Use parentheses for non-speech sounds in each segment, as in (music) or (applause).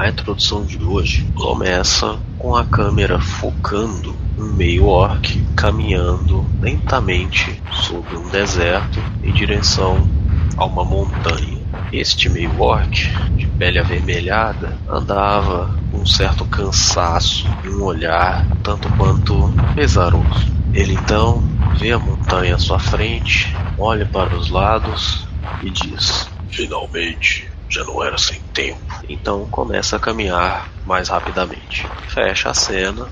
A introdução de hoje começa com a câmera focando um meio orc caminhando lentamente sobre um deserto em direção a uma montanha. Este meio orc, de pele avermelhada, andava com um certo cansaço e um olhar tanto quanto pesaroso. Ele então vê a montanha à sua frente, olha para os lados e diz: Finalmente, já não era sem tempo. Então começa a caminhar mais rapidamente. Fecha a cena.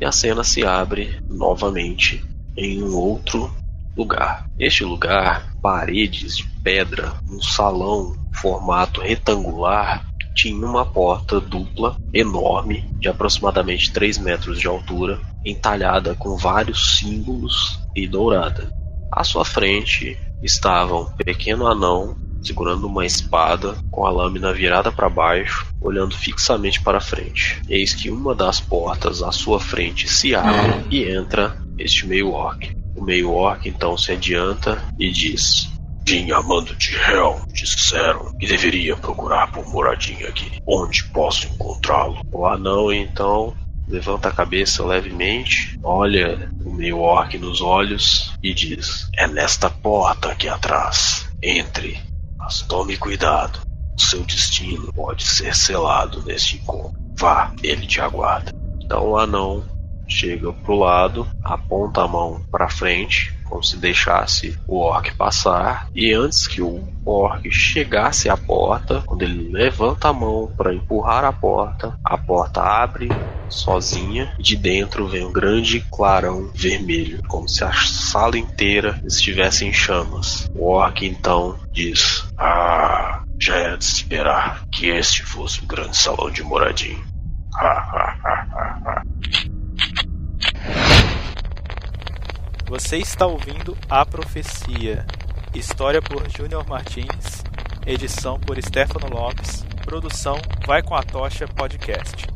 E a cena se abre novamente em um outro lugar. Este lugar, paredes de pedra, um salão formato retangular, tinha uma porta dupla enorme de aproximadamente 3 metros de altura, entalhada com vários símbolos e dourada. À sua frente estava um pequeno anão segurando uma espada com a lâmina virada para baixo, olhando fixamente para frente. Eis que uma das portas à sua frente se abre e entra este meio orc. O meio orc então se adianta e diz: Dinha Mando de Hell disseram que deveria procurar por moradinha aqui. Onde posso encontrá-lo? O anão então levanta a cabeça levemente, olha o meio orc nos olhos e diz: É nesta porta aqui atrás. Entre, mas tome cuidado. O seu destino pode ser selado neste encontro. Vá, ele te aguarda. Então o anão chega pro lado, aponta a mão para frente, como se deixasse o orc passar, e antes que o orc chegasse à porta, quando ele levanta a mão para empurrar a porta, a porta abre sozinha e de dentro vem um grande clarão vermelho, como se a sala inteira estivesse em chamas. O orc então diz: Ah, já era de se esperar que este fosse um grande salão de moradinho. (laughs) Ha, ha, ha, ha, ha. Você está ouvindo A Profecia, história por Júnior Martins, edição por Stefano Lopes, produção Vai com a Tocha Podcast.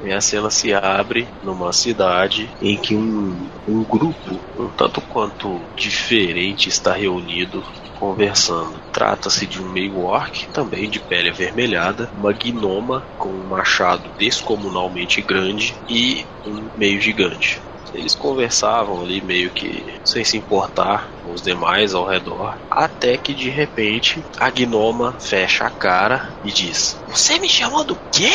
E a cena se abre numa cidade em que um, um grupo, um tanto quanto diferente, está reunido conversando. Trata-se de um meio orc, também de pele avermelhada, uma gnoma com um machado descomunalmente grande e um meio gigante. Eles conversavam ali meio que sem se importar com os demais ao redor, até que de repente a gnoma fecha a cara e diz: Você me chamou do quê?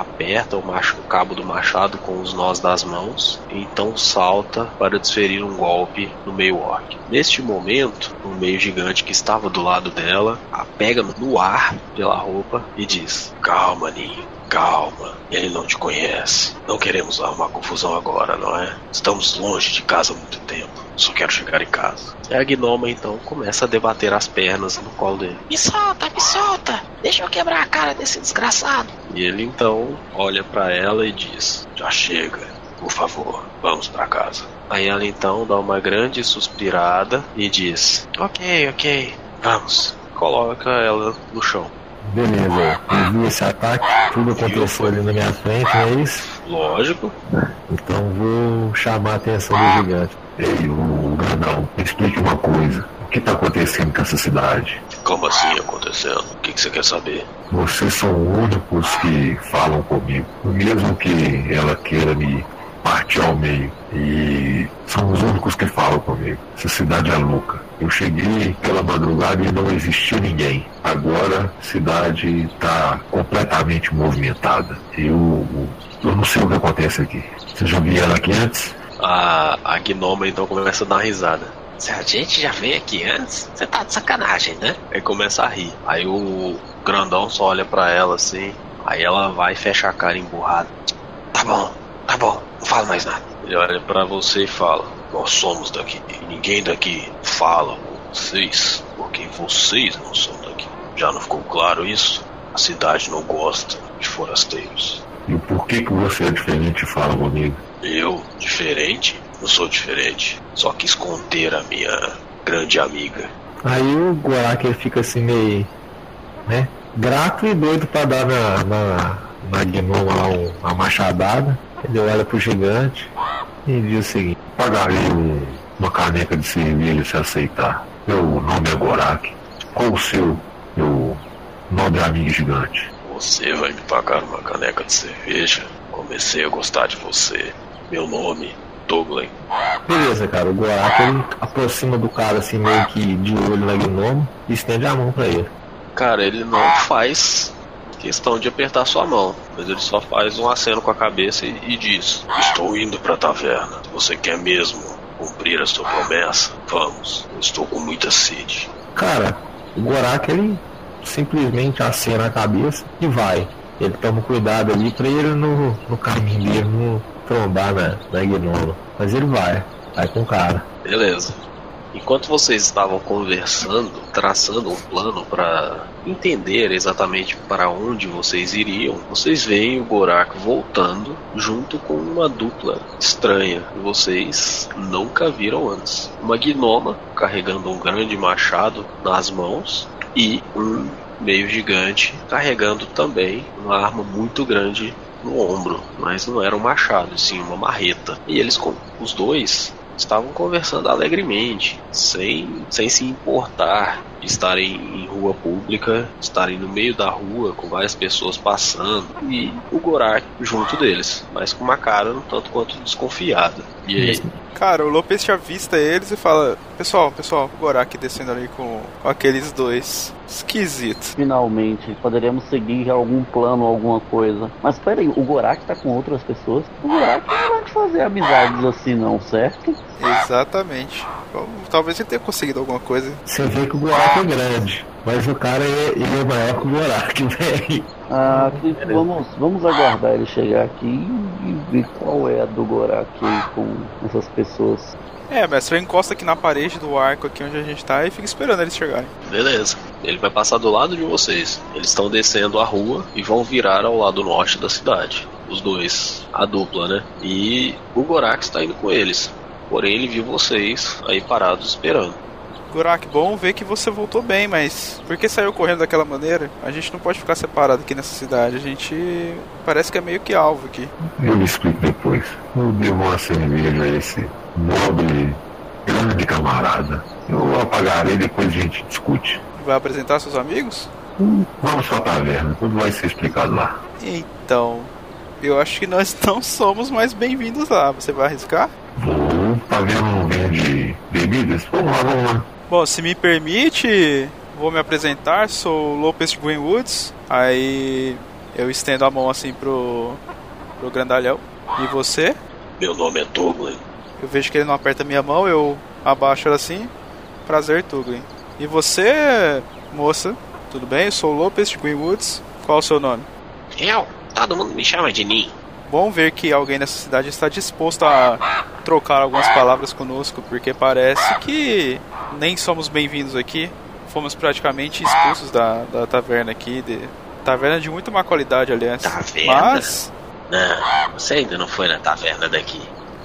Aperta o, macho, o cabo do machado com os nós das mãos, e então salta para desferir um golpe no meio orc. Neste momento, o meio gigante que estava do lado dela a pega no ar pela roupa e diz: Calma, Ninho, calma. Ele não te conhece. Não queremos arrumar confusão agora, não é? Estamos longe de casa há muito tempo. Só quero chegar em casa. E a gnoma então começa a debater as pernas no colo dele. Me solta, me solta! Deixa eu quebrar a cara desse desgraçado. E ele então olha para ela e diz: Já chega, por favor, vamos para casa. Aí ela então dá uma grande suspirada e diz: Ok, ok, vamos. Coloca ela no chão. Beleza, eu vi esse ataque, tudo aconteceu ali na minha frente, não é isso? Lógico. Então vou chamar a atenção do gigante. Ei, o Granão, me explique uma coisa. O que está acontecendo com essa cidade? Como assim acontecendo? O que, que você quer saber? Vocês são únicos que falam comigo. Mesmo que ela queira me partir ao meio. E são os únicos que falam comigo. Essa cidade é louca. Eu cheguei pela madrugada e não existiu ninguém. Agora a cidade está completamente movimentada. Eu, eu não sei o que acontece aqui. Vocês já vieram aqui antes? A, a gnoma então começa a dar uma risada. Se a gente já veio aqui antes, você tá de sacanagem, né? Aí começa a rir. Aí o grandão só olha pra ela assim. Aí ela vai e fecha a cara emburrada. Tá bom, tá bom, não falo mais nada. Ele olha pra você e fala: Nós somos daqui. E ninguém daqui fala com vocês, porque vocês não são daqui. Já não ficou claro isso? A cidade não gosta de forasteiros. E o porquê que você é diferente fala comigo? Eu, diferente? Não sou diferente. Só quis conter a minha grande amiga. Aí o Gorak ele fica assim meio, né? Grato e doido pra dar na, na, na gnoma lá um- uma machadada. Ele olha pro gigante e diz o seguinte: Pagarei um uma caneca de cerveja se aceitar. Meu nome é Gorak. Qual o seu, meu nobre amigo gigante? Você vai me pagar uma caneca de cerveja? Comecei a gostar de você. Meu nome, Douglas. Beleza, cara. O Gorak ele aproxima do cara assim, meio que de olho na gnomo e estende a mão pra ele. Cara, ele não faz questão de apertar sua mão, mas ele só faz um aceno com a cabeça e, e diz: Estou indo pra taverna. Você quer mesmo cumprir a sua promessa? Vamos, eu estou com muita sede. Cara, o Gorak ele simplesmente acena a cabeça e vai. Ele toma cuidado ali pra ele no, no caminho dele não trombar na, na gnomo. Mas ele vai, vai com o cara. Beleza. Enquanto vocês estavam conversando, traçando um plano para entender exatamente para onde vocês iriam, vocês veem o Gorak voltando junto com uma dupla estranha que vocês nunca viram antes. Uma gnoma carregando um grande machado nas mãos e um meio gigante carregando também uma arma muito grande no ombro, mas não era um machado, sim uma marreta. E eles, os dois, estavam conversando alegremente, sem, sem se importar de estarem em rua pública, estarem no meio da rua com várias pessoas passando e o Gorak junto deles, mas com uma cara um tanto quanto desconfiada. E aí? Cara, o Lopes já avista eles e fala: Pessoal, pessoal, o Gorak descendo ali com, com aqueles dois. Esquisito. Finalmente, poderemos seguir algum plano, alguma coisa. Mas peraí, o Gorak tá com outras pessoas? O Gorak não vai fazer amizades assim, não, certo? Exatamente. Bom, talvez ele tenha conseguido alguma coisa. Você vê que o Gorak é grande, mas o cara é, ele é maior que o Gorak, (laughs) velho. Ah, vamos, vamos aguardar ele chegar aqui e ver qual é a do Gorak aí com essas pessoas. É, mestre, encosta aqui na parede do arco aqui onde a gente tá e fica esperando eles chegarem. Beleza. Ele vai passar do lado de vocês. Eles estão descendo a rua e vão virar ao lado norte da cidade. Os dois, a dupla, né? E o Gorak está indo com eles. Porém, ele viu vocês aí parados esperando. Gorak, bom ver que você voltou bem, mas por que saiu correndo daquela maneira? A gente não pode ficar separado aqui nessa cidade. A gente parece que é meio que alvo aqui. Eu lhe explico depois. Eu devo uma cerveja a esse nobre, grande camarada. Eu apagarei depois a gente discute. Vai apresentar seus amigos? Vamos pra taverna, tudo vai ser explicado lá. Então, eu acho que nós não somos mais bem-vindos lá. Você vai arriscar? Vou, taverna não vende bebidas? Vamos lá, vamos lá. Bom, se me permite, vou me apresentar. Sou o Lopes de Greenwoods. Aí eu estendo a mão assim pro, pro grandalhão. E você? Meu nome é Douglas. Eu vejo que ele não aperta minha mão, eu abaixo ela assim. Prazer, Tuglin. E você, moça? Tudo bem? Eu sou o Lopes de Greenwoods. Qual o seu nome? Eu? Todo mundo me chama de Nin. Bom ver que alguém nessa cidade está disposto a trocar algumas palavras conosco, porque parece que nem somos bem-vindos aqui. Fomos praticamente expulsos da, da taverna aqui. De, taverna de muito má qualidade, aliás. Taverna? Mas, Não, você ainda não foi na taverna daqui.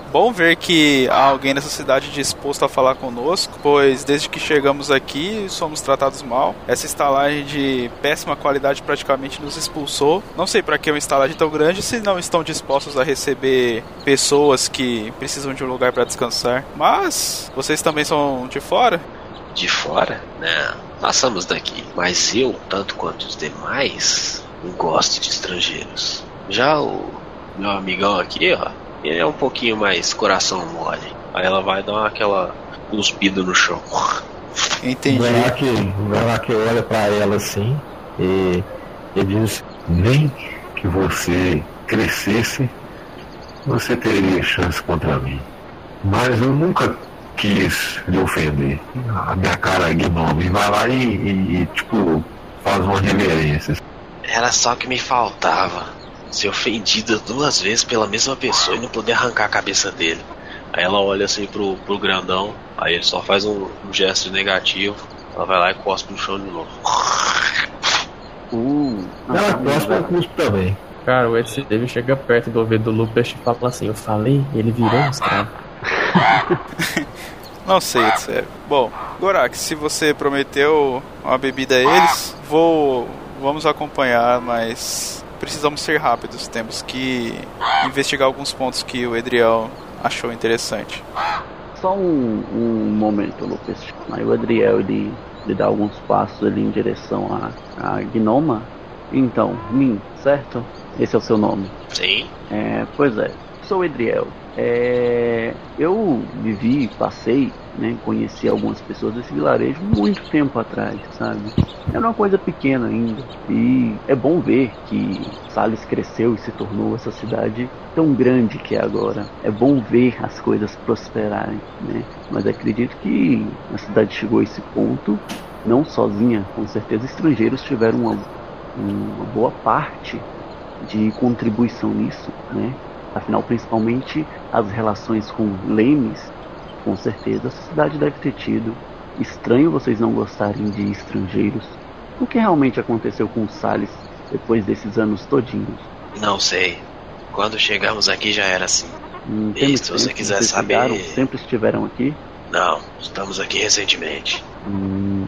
Bom ver que há alguém nessa cidade disposto a falar conosco, pois desde que chegamos aqui somos tratados mal. Essa estalagem de péssima qualidade praticamente nos expulsou. Não sei para que uma estalagem tão grande se não estão dispostos a receber pessoas que precisam de um lugar para descansar. Mas vocês também são de fora? De fora? Não, nós somos daqui. Mas eu, tanto quanto os demais, gosto de estrangeiros. Já o meu amigão aqui, ó, ele é um pouquinho mais coração mole. Aí ela vai dar aquela cuspida no chão. Entendi. Gorak, o Gorak olha pra ela assim e ele diz: Nem que você crescesse, você teria chance contra mim. Mas eu nunca quis lhe ofender. A minha cara é gnome. Vai lá e, e- e, tipo, faz uma reverência. Era só que me faltava. Ser ofendida duas vezes pela mesma pessoa e não poder arrancar a cabeça dele. Aí ela olha assim pro, pro grandão, aí ele só faz um, um gesto negativo. Ela vai lá e cospe no chão de novo. Uh, ela gosta do cuspo também. Cara, o Edson David chega perto do ouvido do Lupus e fala assim: Eu falei, ele virou um escravo. (laughs) Não sei, sério. Bom, Gorak, se você prometeu uma bebida a eles, vou. Vamos acompanhar, mas precisamos ser rápidos. Temos que investigar alguns pontos que o Edriel achou interessante. Só um, um momento, Lucas. Aí o Adriel ele, ele dá alguns passos ali em direção à, à Gnoma. Então, Min, certo? Esse é o seu nome? Sim. É, pois é. Sou Edriel. É, eu vivi, passei, né, conheci algumas pessoas desse vilarejo muito tempo atrás, sabe? Era uma coisa pequena ainda. E é bom ver que Salles cresceu e se tornou essa cidade tão grande que é agora. É bom ver as coisas prosperarem, né? Mas acredito que a cidade chegou a esse ponto, não sozinha, com certeza estrangeiros tiveram uma, uma boa parte de contribuição nisso, né? Afinal, principalmente as relações com Lemes, com certeza a cidade deve ter tido. Estranho vocês não gostarem de estrangeiros. O que realmente aconteceu com o Salles depois desses anos todinhos? Não sei. Quando chegamos aqui já era assim. Hum, e se você quiser saber. Chegaram, sempre estiveram aqui? Não, estamos aqui recentemente. Hum,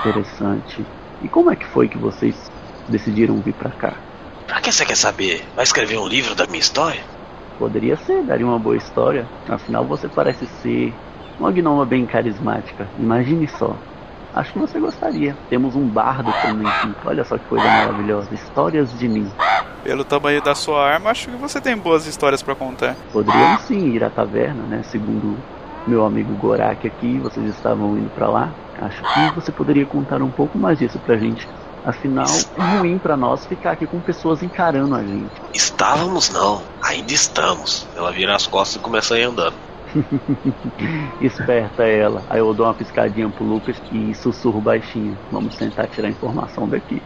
interessante. E como é que foi que vocês decidiram vir para cá? Pra que você quer saber? Vai escrever um livro da minha história? Poderia ser, daria uma boa história. Afinal, você parece ser uma gnoma bem carismática. Imagine só. Acho que você gostaria. Temos um bardo também aqui. Olha só que coisa maravilhosa. Histórias de mim. Pelo tamanho da sua arma, acho que você tem boas histórias para contar. Poderíamos sim ir à taverna, né? Segundo meu amigo Gorak aqui, vocês estavam indo para lá. Acho que você poderia contar um pouco mais disso pra gente. Afinal, é ruim para nós ficar aqui com pessoas encarando a gente. Estávamos não, ainda estamos. Ela vira as costas e começa a ir andando. (laughs) Esperta ela. Aí eu dou uma piscadinha pro Lucas e sussurro baixinho. Vamos tentar tirar informação daqui.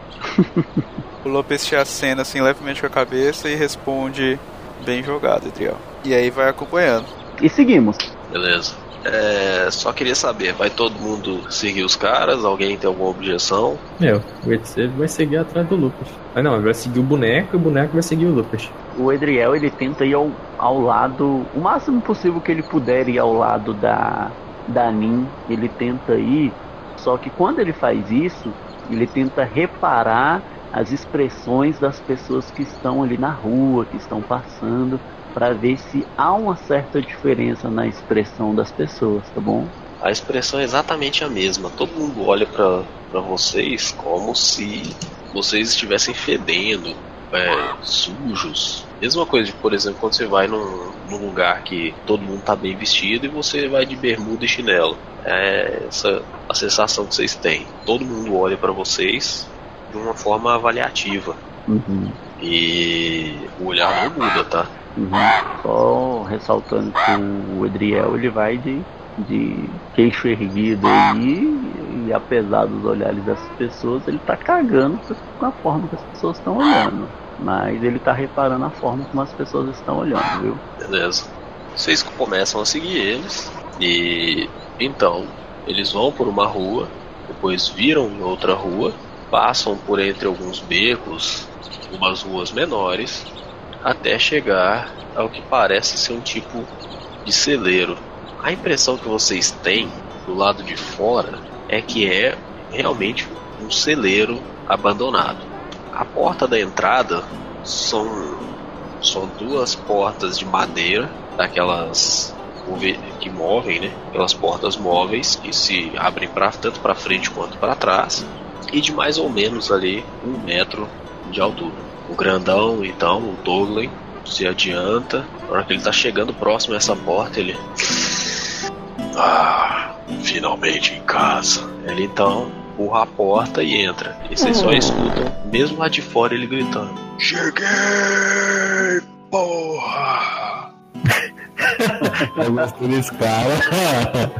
o Lopes te acena assim levemente com a cabeça e responde bem jogado, Adriel. E aí vai acompanhando. E seguimos. Beleza. É, só queria saber, vai todo mundo seguir os caras? Alguém tem alguma objeção? Meu, o Edser vai seguir atrás do Lucas. Ah não, ele vai seguir o boneco e o boneco vai seguir o Lucas. O Edriel ele tenta ir ao, ao lado, o máximo possível que ele puder ir ao lado da, da Nin, ele tenta ir, só que quando ele faz isso, ele tenta reparar as expressões das pessoas que estão ali na rua, que estão passando para ver se há uma certa diferença na expressão das pessoas, tá bom? A expressão é exatamente a mesma. Todo mundo olha para vocês como se vocês estivessem fedendo, é, sujos. Mesma coisa de, por exemplo, quando você vai num, num, lugar que todo mundo tá bem vestido e você vai de bermuda e chinelo. É essa a sensação que vocês têm. Todo mundo olha para vocês de uma forma avaliativa. Uhum. E o olhar não muda, tá? Uhum. Só ressaltando que o Edriel ele vai de, de queixo erguido aí e apesar dos olhares das pessoas, ele tá cagando com a forma que as pessoas estão olhando. Mas ele tá reparando a forma como as pessoas estão olhando, viu? Beleza. Vocês começam a seguir eles e então eles vão por uma rua, depois viram em outra rua, passam por entre alguns becos, umas ruas menores até chegar ao que parece ser um tipo de celeiro. A impressão que vocês têm do lado de fora é que é realmente um celeiro abandonado. A porta da entrada são, são duas portas de madeira, daquelas que movem, né? Aquelas portas móveis que se abrem pra, tanto para frente quanto para trás e de mais ou menos ali um metro de altura. O grandão, então, o Douglas, se adianta. Na hora que ele tá chegando próximo a essa porta, ele. Ah, finalmente em casa. Ele então empurra a porta e entra. E vocês só escutam, mesmo lá de fora, ele gritando: Cheguei! Porra! (laughs) Eu gostei desse cara.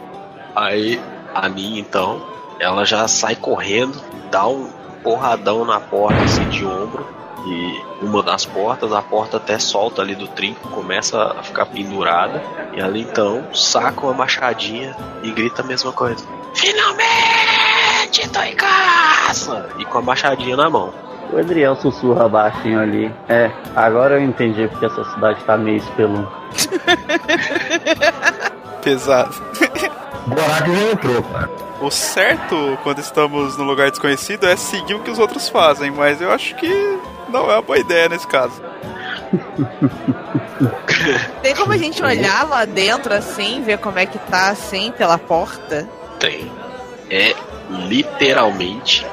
Aí a minha então, ela já sai correndo, dá um porradão na porta assim de ombro e uma das portas, a porta até solta ali do trinco, começa a ficar pendurada, e ali então saca uma machadinha e grita a mesma coisa: Finalmente tô em casa! E com a machadinha na mão. O Adriel sussurra baixinho ali. É, agora eu entendi porque essa cidade tá meio espelunca. (laughs) Pesado. Gorak já entrou, cara. O certo, quando estamos num lugar desconhecido, é seguir o que os outros fazem, mas eu acho que não é uma boa ideia nesse caso. Tem como a gente olhar lá dentro assim, ver como é que tá assim pela porta? Tem. É literalmente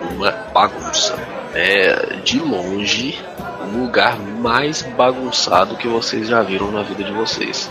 uma bagunça. É de longe o lugar mais bagunçado que vocês já viram na vida de vocês.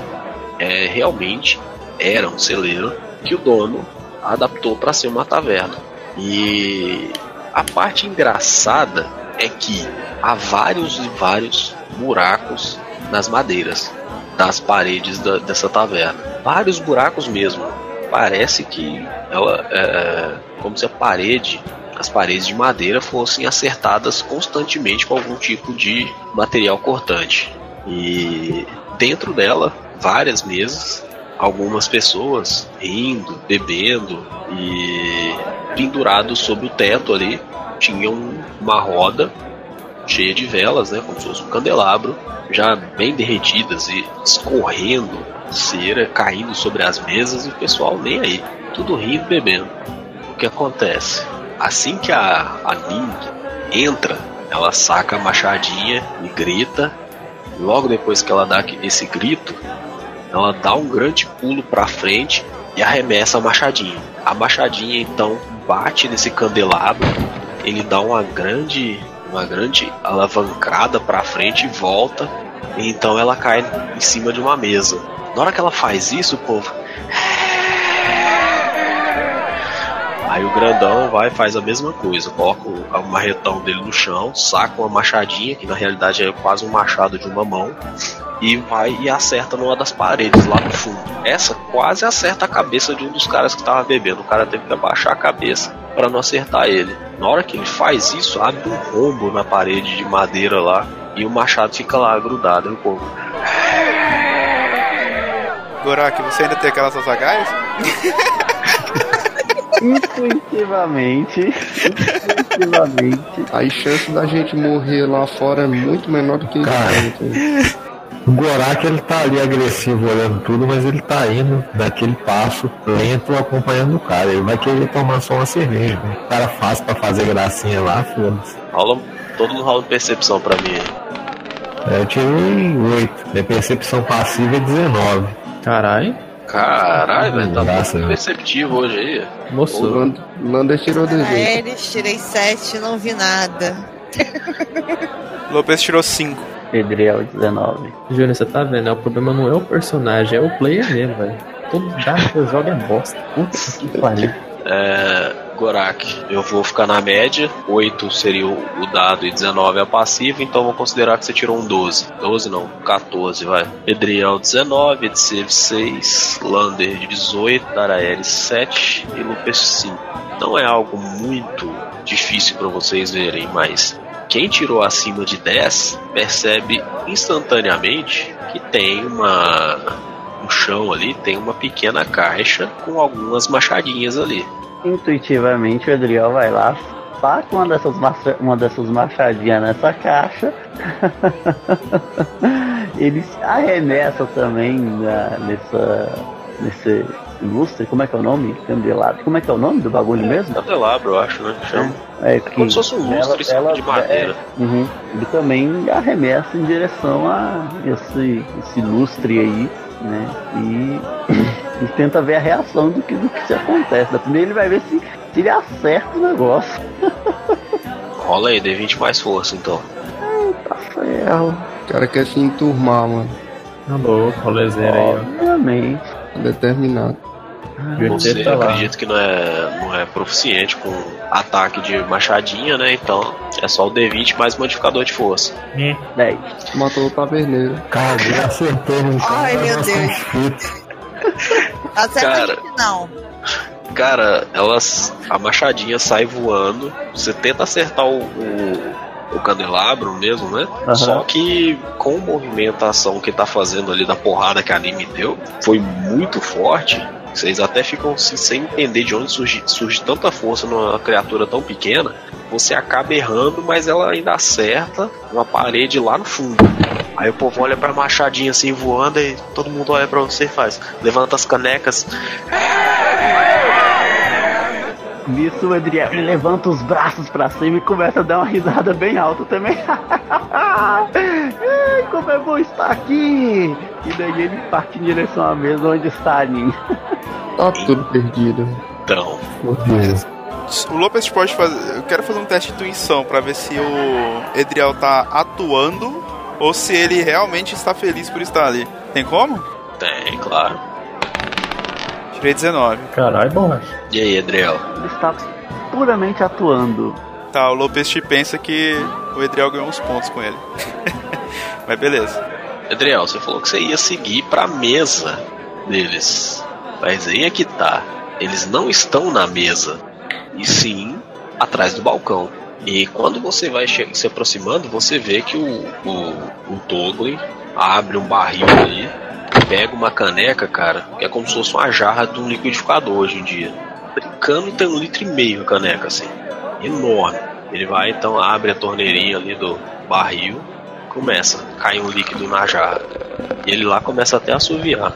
É realmente era um celeiro que o dono adaptou para ser uma taverna. E a parte engraçada é que há vários e vários buracos nas madeiras das paredes da, dessa taverna. Vários buracos mesmo. Parece que ela é como se a parede, as paredes de madeira fossem acertadas constantemente com algum tipo de material cortante. E dentro dela, várias mesas, algumas pessoas rindo, bebendo e pendurados sobre o teto ali tinham uma roda cheia de velas, né, como se fosse um candelabro, já bem derretidas e escorrendo cera, caindo sobre as mesas e o pessoal nem aí, tudo rindo bebendo. O que acontece? Assim que a, a Ning entra, ela saca a machadinha e grita. Logo depois que ela dá esse grito, ela dá um grande pulo para frente e arremessa a machadinha. A machadinha então bate nesse candelabro, ele dá uma grande uma grande alavancada para frente e volta. E então ela cai em cima de uma mesa. Na hora que ela faz isso, o povo. Aí o grandão vai e faz a mesma coisa, coloca o marretão dele no chão, saca uma machadinha, que na realidade é quase um machado de uma mão, e vai e acerta numa das paredes lá no fundo. Essa quase acerta a cabeça de um dos caras que estava bebendo. O cara teve que abaixar a cabeça para não acertar ele. Na hora que ele faz isso, abre um rombo na parede de madeira lá e o machado fica lá grudado no corpo. Gorak, você ainda tem aquelas sagaz? intuitivamente, intuitivamente. A chance da gente morrer lá fora é muito menor do que Cara, o Gorak ele tá ali agressivo olhando tudo, mas ele tá indo daquele passo lento acompanhando o cara. Ele vai querer tomar só uma cerveja. Né? O cara faz pra fazer gracinha lá, foda-se. Rola, todo mundo rola percepção pra mim. É, eu tirei 8. Minha percepção passiva é 19. Caralho. Caralho, velho, tá Graça, muito né? perceptivo hoje aí. O Moço. Land- Lander tirou 18. Eles tirei 7, não vi nada. Lopes tirou 5. Edriel 19. Júnior, você tá vendo? né? O problema não é o personagem, é o player mesmo, velho. Todo dado que eu jogo é bosta. Puta que pariu. É, Gorak, eu vou ficar na média. 8 seria o, dado e 19 é a passiva, então vou considerar que você tirou um 12. 12 não, 14, vai. Edriel 19, Edseve 6, Lander 18, Daraeli 7 e Lupes 5. Não é algo muito difícil para vocês verem, mas quem tirou acima de 10 percebe instantaneamente que tem uma no chão ali tem uma pequena caixa com algumas machadinhas ali. Intuitivamente o Edriel vai lá, saca uma dessas, macha- uma dessas machadinhas nessa caixa. (laughs) Ele arremessa também na- nessa. nesse lustre, como é que é o nome? Candelabro. Como é que é o nome do bagulho mesmo? Candelabro, eu acho, né? Chama. É que Como se fosse um lustre só de madeira. é, uhum. ele também arremessa em direção a esse, esse lustre aí, né? E, e tenta ver a reação do que, do que se acontece. Da primeira ele vai ver se, se ele acerta o negócio. (laughs) Rola aí, D20 mais força então. Tá ferro. O cara quer se enturmar, mano. Tá louco, rolezeiro aí, ó. Obviamente. Determinado. Júnior, Você tá que não é, não é proficiente com ataque de machadinha, né? Então é só o D20 mais modificador de força. 10. Matou o taverneiro. Cara, acertou cara. Ai, meu Deus. Acerta Cara. aqui não. Cara, elas. A machadinha sai voando. Você tenta acertar o, o, o candelabro mesmo, né? Aham. Só que com a movimentação que tá fazendo ali da porrada que a anime deu, foi muito forte. Vocês até ficam assim, sem entender de onde surge, surge tanta força numa criatura tão pequena. Você acaba errando, mas ela ainda acerta uma parede lá no fundo. Aí o povo olha pra machadinha assim voando e todo mundo olha pra você e faz. Levanta as canecas. Nisso o Edriel ele levanta os braços pra cima e começa a dar uma risada bem alta também. (laughs) Como é bom estar aqui! E daí ele parte em direção à mesa onde está a Nin. Tá tudo perdido. Então, O Lopes pode fazer. Eu quero fazer um teste de intuição pra ver se o Edriel tá atuando ou se ele realmente está feliz por estar ali. Tem como? tem, claro. Tirei 19. Caralho, bom. E aí, Adriel? Ele está puramente atuando. Tá, o Lopes te pensa que o Edriel ganhou uns pontos com ele. (laughs) Mas beleza. Adriel, você falou que você ia seguir pra mesa deles. Mas aí é que tá. Eles não estão na mesa. E sim atrás do balcão. E quando você vai se aproximando, você vê que o, o, o Togli abre um barril ali, pega uma caneca, cara, que é como se fosse uma jarra de um liquidificador hoje em dia. Brincando tem um litro e meio a caneca, assim. Enorme. Ele vai então, abre a torneirinha ali do barril, começa, cai um líquido na jarra. E ele lá começa até a assoviar.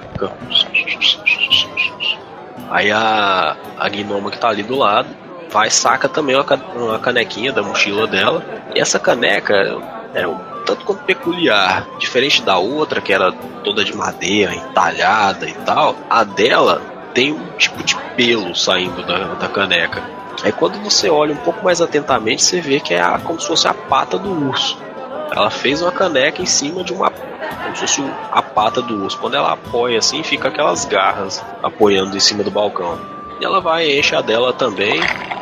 Aí a, a gnoma que tá ali do lado vai saca também uma, uma canequinha da mochila dela. E essa caneca é tanto quanto peculiar. Diferente da outra, que era toda de madeira, entalhada e tal, a dela tem um tipo de pelo saindo da, da caneca. Aí quando você olha um pouco mais atentamente, você vê que é a- como se fosse a pata do urso. Ela fez uma caneca em cima de uma. como se fosse a pata do urso. Quando ela apoia assim, fica aquelas garras apoiando em cima do balcão. E ela vai, enche a dela também,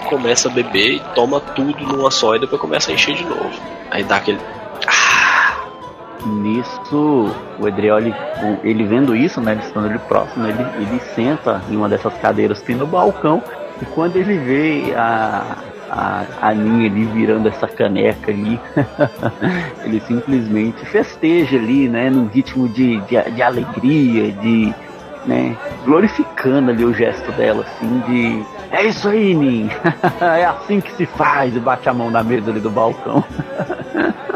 começa a beber e toma tudo numa só e depois começa a encher de novo. Aí dá aquele. Nisso, o Edriel, ele, vendo isso, né, ele estando ali próximo, ele, ele senta em uma dessas cadeiras que tem no balcão, e quando ele vê a, a, a Ninha ali virando essa caneca ali, (laughs) ele simplesmente festeja ali, né, num ritmo de, de, de alegria, de, né, glorificando ali o gesto dela, assim, de é isso aí, Nin, (laughs) é assim que se faz, e bate a mão na mesa ali do balcão. (laughs)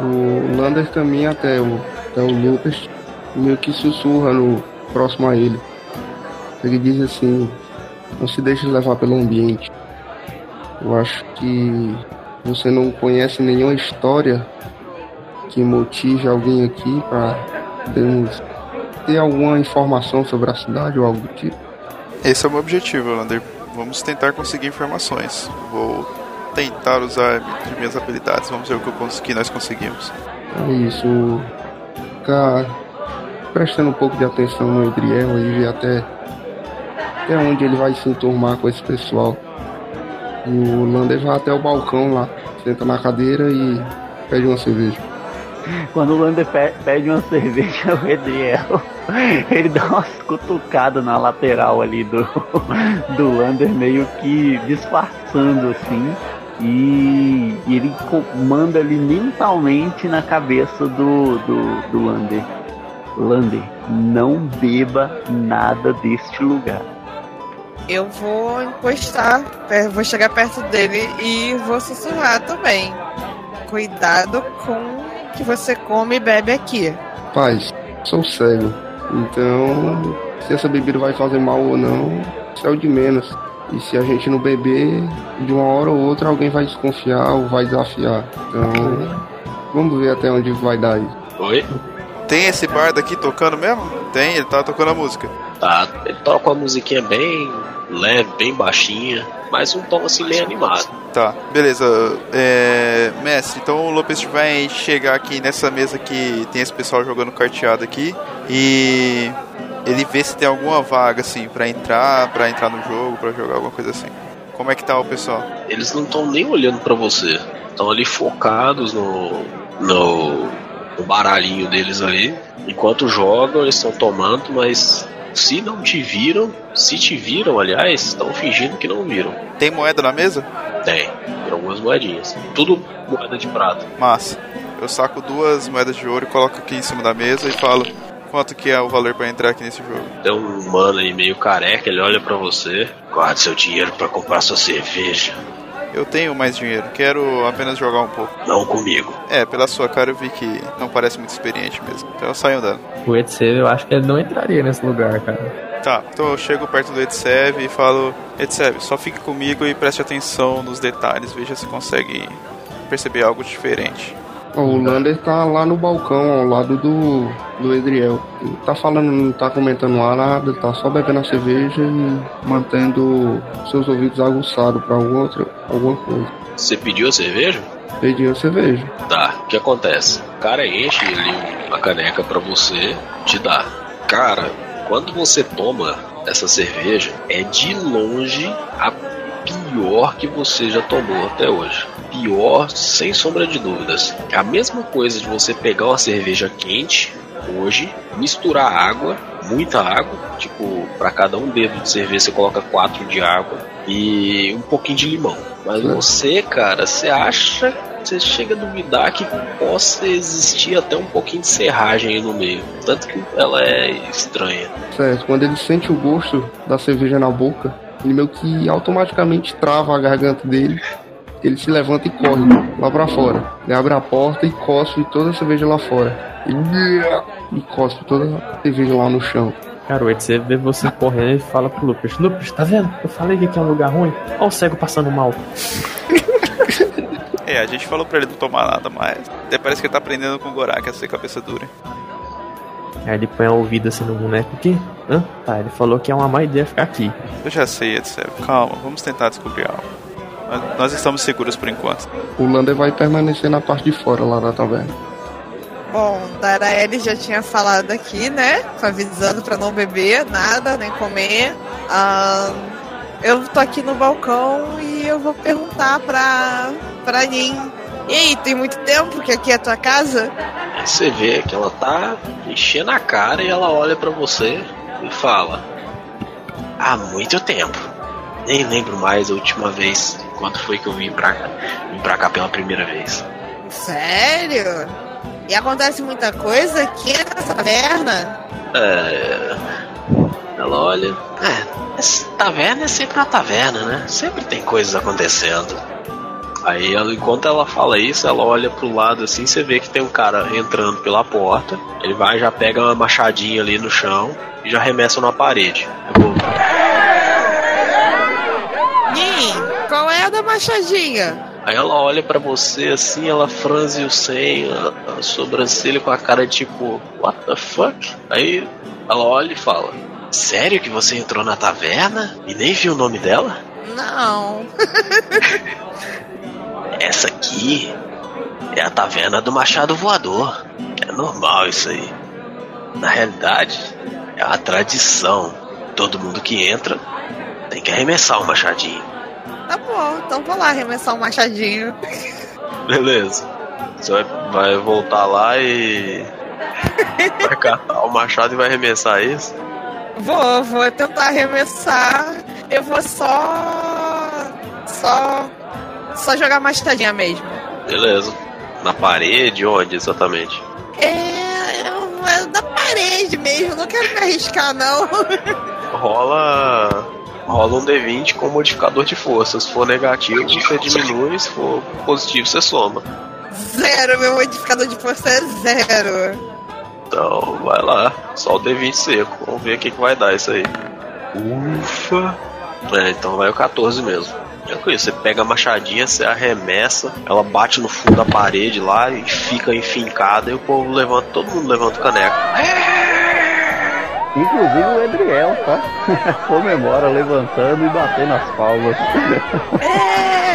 O Lander caminha até o, até o Lucas, meio que sussurra no próximo a ele. Ele diz assim: Não se deixe levar pelo ambiente. Eu acho que você não conhece nenhuma história que motive alguém aqui para ter alguma informação sobre a cidade ou algo do tipo. Esse é o meu objetivo, Lander. Vamos tentar conseguir informações. Vou tentar usar de minhas habilidades. Vamos ver o que, eu que nós conseguimos. É isso. Ficar prestando um pouco de atenção no Edriel e ver até, até onde ele vai se enturmar com esse pessoal. E o Lander vai até o balcão lá, senta na cadeira e pede uma cerveja. Quando o Lander pe- pede uma cerveja, (laughs) o Edriel, ele dá umas cutucadas na lateral ali do, (laughs) do Lander, meio que disfarçando assim. E, e ele manda ali mentalmente na cabeça do, do, do Lander. Lander, não beba nada deste lugar. Eu vou encostar, per- vou chegar perto dele e vou sussurrar também. Cuidado com o que você come e bebe aqui. Paz, sou cego. Então, se essa bebida vai fazer mal ou não, é o de menos. E se a gente não beber, de uma hora ou outra alguém vai desconfiar ou vai desafiar. Então, vamos ver até onde vai dar isso. Oi? Tem esse bar daqui tocando mesmo? Tem, ele tá tocando a música. Tá, ele toca uma musiquinha bem leve, bem baixinha, mas um tom assim meio animado. Tá, beleza. É, mestre, então o Lopes vai chegar aqui nessa mesa que tem esse pessoal jogando carteado aqui e ele vê se tem alguma vaga assim pra entrar, pra entrar no jogo, pra jogar alguma coisa assim. Como é que tá o pessoal? Eles não estão nem olhando pra você, estão ali focados no, no, no baralhinho deles ali. Enquanto jogam, eles estão tomando, mas se não te viram, se te viram, aliás, estão fingindo que não viram. Tem moeda na mesa? Tem, tem algumas moedinhas. Tudo moeda de prata. Massa. Eu saco duas moedas de ouro e coloco aqui em cima da mesa e falo quanto que é o valor pra entrar aqui nesse jogo. Tem um mano aí meio careca, ele olha pra você. Guarde seu dinheiro pra comprar sua cerveja. Eu tenho mais dinheiro, quero apenas jogar um pouco. Não comigo. É, pela sua cara eu vi que não parece muito experiente mesmo. Então eu saio andando. O Etsev, eu acho que ele não entraria nesse lugar, cara. Tá, então eu chego perto do Etsev e falo: Etsev, só fique comigo e preste atenção nos detalhes, veja se consegue perceber algo diferente. O Lander tá lá no balcão, ao lado do, do Edriel. Ele tá falando, não tá comentando nada, tá só bebendo a cerveja e mantendo seus ouvidos aguçados pra alguma, outra, alguma coisa. Você pediu a cerveja? Pedi a cerveja. Tá, o que acontece? O cara enche ali uma caneca pra você, te dá. Cara, quando você toma essa cerveja, é de longe a pior que você já tomou até hoje. Pior, sem sombra de dúvidas. É a mesma coisa de você pegar uma cerveja quente hoje, misturar água, muita água, tipo, para cada um dedo de cerveja você coloca quatro de água e um pouquinho de limão. Mas você, cara, você acha você chega a duvidar que possa existir até um pouquinho de serragem aí no meio. Tanto que ela é estranha. Certo, quando ele sente o gosto da cerveja na boca, ele meio que automaticamente trava a garganta dele. Ele se levanta e corre lá pra fora. Ele abre a porta e cospe toda a cerveja lá fora. E, e cospe toda a cerveja lá no chão. Cara, o Ed, você vê você correndo e fala pro Lucas: Lucas, tá vendo? Eu falei que aqui é um lugar ruim. Olha o cego passando mal. (laughs) É, a gente falou pra ele não tomar nada mais. Até parece que ele tá aprendendo com o Gorak a ser cabeça dura. Aí ele põe a ouvida assim no boneco. O quê? Hã? Tá, ele falou que é uma má ideia ficar aqui. Eu já sei, etc. Calma, vamos tentar descobrir algo. Nós- Nós estamos seguros por enquanto. O Lander vai permanecer na parte de fora lá da taverna. Bom, Daraeli já tinha falado aqui, né? Avisando pra não beber nada, nem comer. Ah, eu tô aqui no balcão e eu vou perguntar pra, pra Nin. E aí, tem muito tempo que aqui é a tua casa? Aí você vê que ela tá enchendo a cara e ela olha pra você e fala: Há muito tempo. Nem lembro mais a última vez quando foi que eu vim pra cá, vim pra cá pela primeira vez. Sério? E acontece muita coisa aqui nessa taverna? É. Ela olha. É, taverna é sempre uma taverna, né? Sempre tem coisas acontecendo. Aí ela, enquanto ela fala isso, ela olha pro lado assim, você vê que tem um cara entrando pela porta. Ele vai, já pega uma machadinha ali no chão e já arremessa na parede. Eu vou, Nin, qual é a da machadinha? Aí ela olha pra você assim, ela franze o seio, a, a sobrancelha com a cara tipo, what the fuck? Aí ela olha e fala: Sério que você entrou na taverna e nem viu o nome dela? Não. (laughs) Essa aqui é a taverna do Machado Voador. É normal isso aí. Na realidade, é uma tradição. Todo mundo que entra tem que arremessar o machadinho. Tá bom, então vou lá arremessar um machadinho. (laughs) Beleza. Você vai, vai voltar lá e. (laughs) Vai catar o machado e vai arremessar isso? Vou, vou tentar arremessar. Eu vou só. Só. Só jogar machadinha mesmo. Beleza. Na parede, onde exatamente? É. é da parede mesmo, não quero me arriscar, não. (laughs) Rola. Rola um D20 com modificador de força. Se for negativo, você diminui. Se for positivo, você soma. Zero, meu modificador de força é zero. Então, vai lá. Só o D20 seco. Vamos ver o que, que vai dar isso aí. Ufa. É, então vai o 14 mesmo. Tranquilo, você pega a machadinha, você arremessa, ela bate no fundo da parede lá e fica enfincada e o povo levanta, todo mundo levanta o caneco. Inclusive o Edriel, tá? (laughs) Comemora levantando e batendo as palmas. É.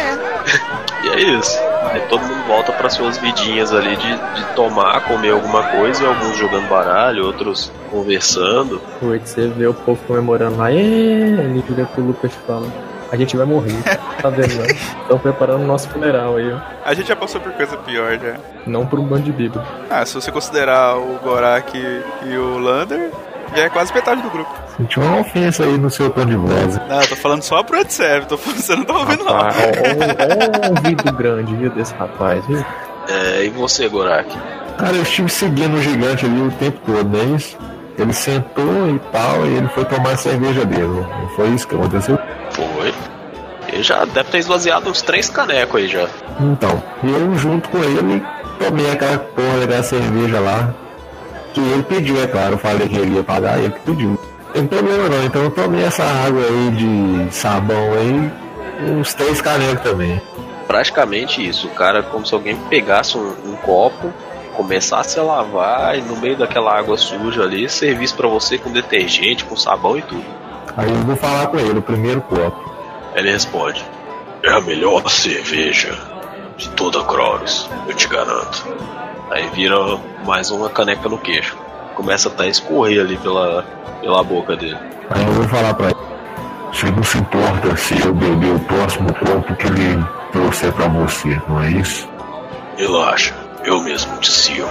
(laughs) E é isso. Aí todo mundo volta para suas vidinhas ali de, de tomar, comer alguma coisa, e alguns jogando baralho, outros conversando. Você vê o povo comemorando lá. "Ê!" Ele vira pro Lucas e fala: A gente vai morrer. Tá vendo? né? (laughs) Estão preparando o nosso funeral aí, ó. A gente já passou por coisa pior já. Não por um bando de bíblia. Ah, se você considerar o Gorak e o Lander, já é quase metade do grupo. Sentiu uma ofensa aí no seu tom de voz. Não, eu tô falando só pro Edsev, tô falando, você não tá ouvindo não. Rapaz, ó, ó, ó o ouvido grande, viu, desse rapaz, viu? É, e você, Gorak? Cara, eu estive seguindo o gigante ali o tempo todo, não é isso? Ele sentou e tal, e ele foi tomar a cerveja dele. Não foi isso que aconteceu? Foi. Ele já deve ter esvaziado uns três canecos aí já. Então, eu junto com ele tomei aquela porra daquela cerveja lá. Que ele pediu, é claro. Eu falei que ele ia pagar, ele que pediu. Não tem problema não, então eu tomei essa água aí de sabão aí, uns três canecos também. praticamente isso. O cara, como se alguém pegasse um, um copo, começasse a lavar e no meio daquela água suja ali, servisse para você com detergente, com sabão e tudo. Aí eu vou falar com ele, o primeiro copo. Ele responde: É a melhor cerveja de toda Crovis, eu te garanto. Aí vira mais uma caneca no queixo. Começa até a escorrer ali pela, pela boca dele. Aí eu vou falar pra ele. Você não se importa se eu beber o próximo copo que ele trouxer pra você, não é isso? Relaxa, eu mesmo te sirvo.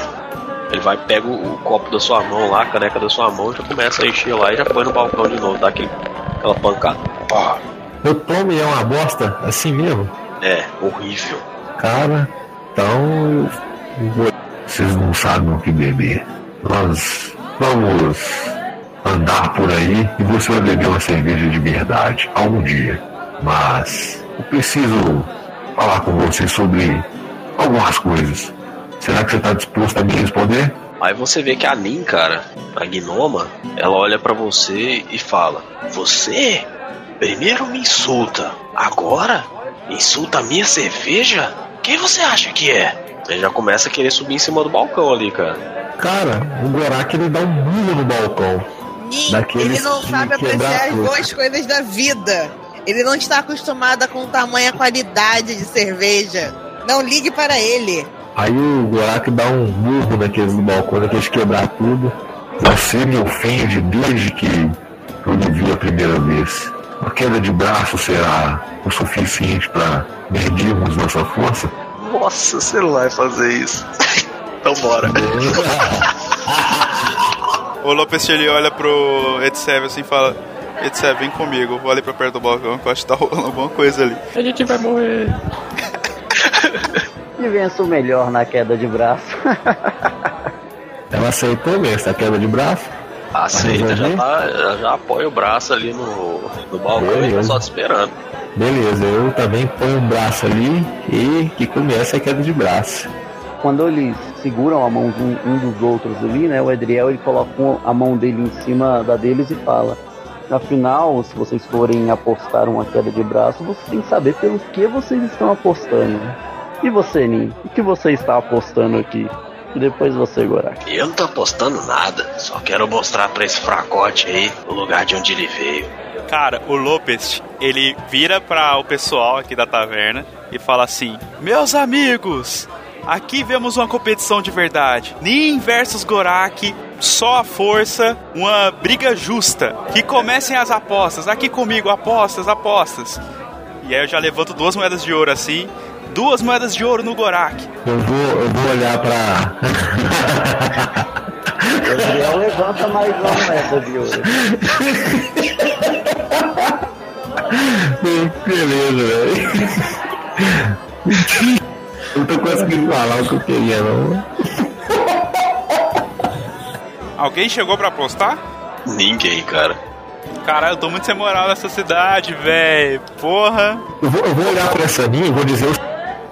Ele vai, pega o, o copo da sua mão lá, a caneca da sua mão, já começa a encher lá e já põe no balcão de novo, dá aquele, aquela pancada. Pá. Eu tomo e é uma bosta, assim mesmo? É, horrível. Cara, então eu vou. Vocês não sabem o que beber. Nós vamos andar por aí e você vai beber uma cerveja de verdade algum dia. Mas eu preciso falar com você sobre algumas coisas. Será que você está disposto a me responder? Aí você vê que a Nin, cara, a gnoma, ela olha pra você e fala: Você primeiro me insulta, agora insulta a minha cerveja? Quem você acha que é? Ele já começa a querer subir em cima do balcão ali, cara. Cara, o Gorak ele dá um murro no balcão. Nin, Daqueles ele não sabe apreciar as boas coisas da vida. Ele não está acostumado com tamanha qualidade de cerveja. Não ligue para ele. Aí o Gorak dá um murro naqueles do balcão, daqueles quebrar tudo. Você me ofende desde que eu lhe vi a primeira vez. Uma queda de braço será o suficiente para medirmos nossa força? Nossa, você não vai fazer isso. então bora. (laughs) O Lopes ele olha pro Edsev assim e fala: Edsev, vem comigo, eu vou ali pra perto do balcão que eu acho que tá rolando alguma coisa ali. A gente vai morrer. E vença o melhor na queda de braço. (laughs) Ela aceitou mesmo essa queda de braço. Aceita, já, tá, já, apoia o braço ali no, no balcão e tá só te esperando. Beleza, eu também ponho um braço ali e que começa a queda de braço. Quando eles seguram a mão de um, um dos outros ali, né? O Edriel ele coloca a mão dele em cima da deles e fala: Afinal, se vocês forem apostar uma queda de braço, vocês têm que saber pelo que vocês estão apostando. E você, Nin? O que você está apostando aqui? E depois você, Gorak. Eu não tô apostando nada, só quero mostrar pra esse fracote aí o lugar de onde ele veio. Cara, o Lopes, ele vira para o pessoal aqui da taverna e fala assim: Meus amigos, aqui vemos uma competição de verdade. Nin versus Gorak, só a força, uma briga justa. Que comecem as apostas. Aqui comigo, apostas, apostas. E aí eu já levanto duas moedas de ouro assim. Duas moedas de ouro no Gorak. Eu vou, eu vou olhar pra. O Edriel levanta mais uma moeda de ouro. Beleza, velho. Não tô conseguindo falar o que eu queria, não. Alguém chegou pra apostar? Ninguém, cara. Caralho, eu tô muito sem moral nessa cidade, velho. Porra. Eu vou, eu vou olhar pra essa linha e vou dizer o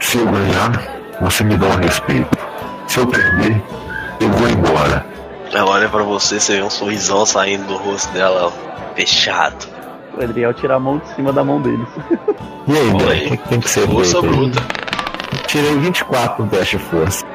Se eu ganhar, você me dá um respeito. Se eu perder, eu vou embora. Ela olha pra você, você vê um sorrisão saindo do rosto dela, ó, fechado. O Edriel tira a mão de cima da mão deles. E aí, Olha aí. O que, tem que ser Força bruta. Tirei 24 no teste de força.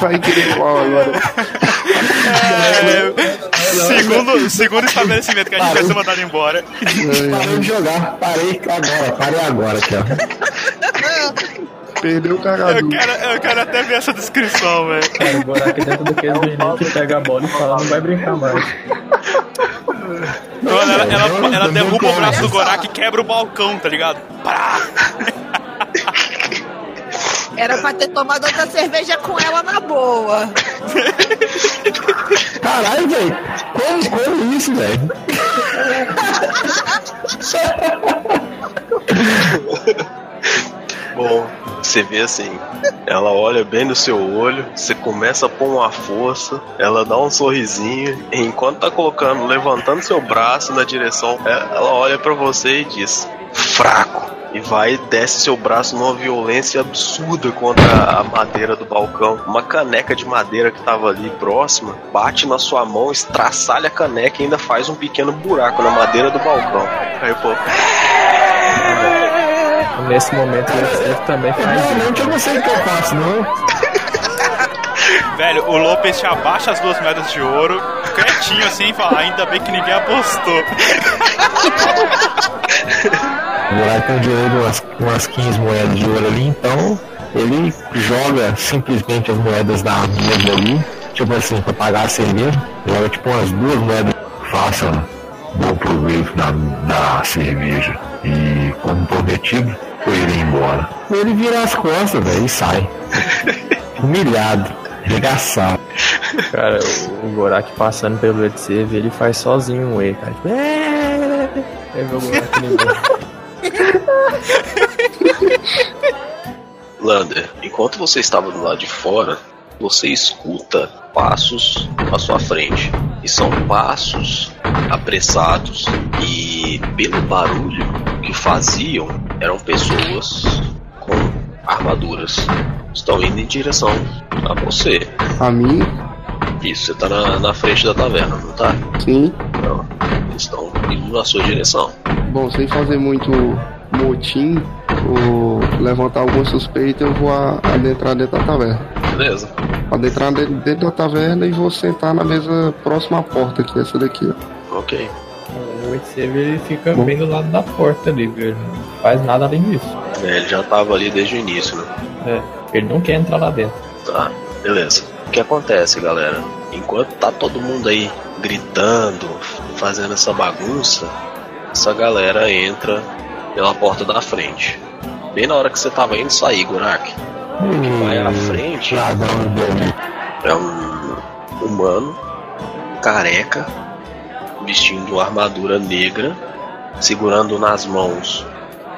Vai querer qual agora? É, segundo, segundo estabelecimento que a gente vai ser mandado embora. Parei de jogar, parei agora, parei agora aqui, ó. Perdeu o Eu cagadu. quero, eu quero até ver essa descrição, velho. Cara, o Gorak dentro do case vermelho que pega a bola e fala, não vai brincar mais. Mano, ela, ela, não, ela não derruba o braço do Gorak e quebra o balcão, tá ligado? Pá! Era pra ter tomado outra cerveja com ela na boa. Caralho, velho. Como, como isso, velho? Bom, você vê assim, ela olha bem no seu olho, você começa a pôr uma força, ela dá um sorrisinho, e enquanto tá colocando, levantando seu braço na direção, é, ela olha pra você e diz: Fraco, e vai desce seu braço numa violência absurda contra a madeira do balcão. Uma caneca de madeira que tava ali próxima bate na sua mão, estraçalha a caneca e ainda faz um pequeno buraco na madeira do balcão. Aí, pô. Nesse momento ele também faz. Realmente eu não sei o que eu faço, não. (laughs) Velho, o Lopes te abaixa as duas moedas de ouro, quietinho assim, e fala: ainda bem que ninguém apostou. (laughs) O Buraco tem direito umas, umas 15 moedas de ouro ali, então ele joga simplesmente as moedas da mesa ali, tipo assim, pra pagar a cerveja, joga tipo umas duas moedas. Faça bom proveito da, da cerveja. E, como prometido, foi ele embora. Ele vira as costas, velho, e sai. Humilhado, regaçado. Cara, o Gorak passando pelo ETCV, ele faz sozinho um E, cara. Tipo, "É". Aí vê o Gorak. (laughs) Lander, enquanto você estava do lado de fora, você escuta passos à sua frente. E são passos apressados e pelo barulho que faziam, eram pessoas com armaduras. Estão indo em direção a você. A mim, Isso, você tá na, na frente da taverna, não tá? sim. Não. Eles estão indo na sua direção. Bom, sem fazer muito motim ou levantar alguma suspeita, eu vou adentrar dentro da taverna. Beleza? Adentrar de- dentro da taverna e vou sentar na mesa próxima à porta, que é essa daqui, ó. Ok. O ETCV ele fica bem do lado da porta ali, viu? Ele não faz nada além disso. É, ele já tava ali desde o início, né? É, ele não quer entrar lá dentro. Tá, beleza. O que acontece, galera? Enquanto tá todo mundo aí gritando, fazendo essa bagunça, essa galera entra pela porta da frente. Bem na hora que você tava indo sair, Gurak. O que vai à frente é um humano, careca, vestindo armadura negra, segurando nas mãos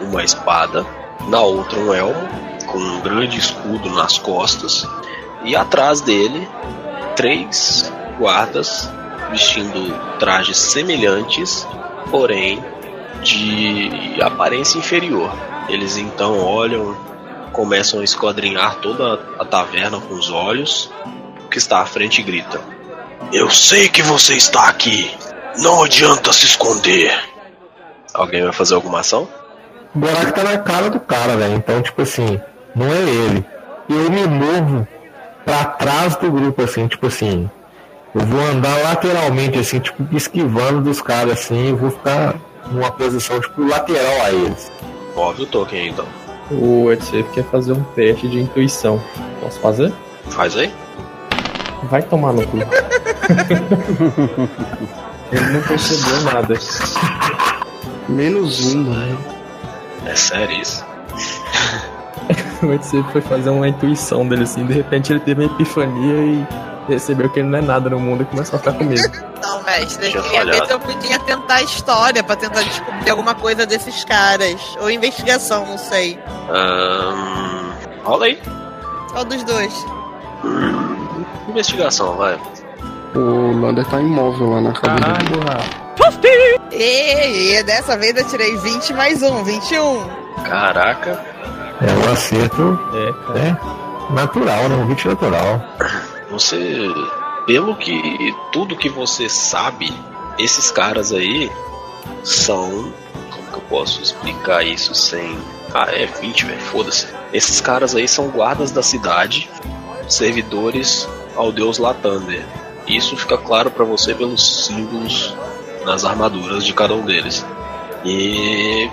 uma espada, na outra um elmo, com um grande escudo nas costas, e atrás dele três guardas vestindo trajes semelhantes, porém de aparência inferior. Eles então olham, começam a esquadrinhar toda a taverna com os olhos. O que está à frente grita: Eu sei que você está aqui. Não adianta se esconder. Alguém vai fazer alguma ação? O buraco tá na cara do cara, velho. Então, tipo assim, não é ele. Eu me movo pra trás do grupo, assim, tipo assim. Eu vou andar lateralmente, assim, tipo, esquivando dos caras, assim, e vou ficar numa posição, tipo, lateral a eles. Move o token aí, então. O ETCV quer fazer um teste de intuição. Posso fazer? Faz aí. Vai tomar no cu. (laughs) ele não percebeu nada. Menos um, né? É sério isso? (laughs) O ETCV foi fazer uma intuição dele assim, de repente ele teve uma epifania e percebeu que ele não é nada no mundo e começou a ficar com medo. (laughs) Não, mestre, se eu podia tentar a história pra tentar descobrir alguma coisa desses caras. Ou investigação, não sei. Ahn, rola aí. Qual dos dois? Investigação, vai. O Lander tá imóvel lá na cadeira. Caralho. E, e dessa vez eu tirei 20 mais um, 21. Caraca. É um acerto, É, cara. né? Natural, né? Um 20 natural. Você, pelo que tudo que você sabe, esses caras aí são, como que eu posso explicar isso sem Ah, é 20, velho, foda-se. Esses caras aí são guardas da cidade, servidores ao deus Latander. Isso fica claro pra você pelos símbolos nas armaduras de cada um deles. E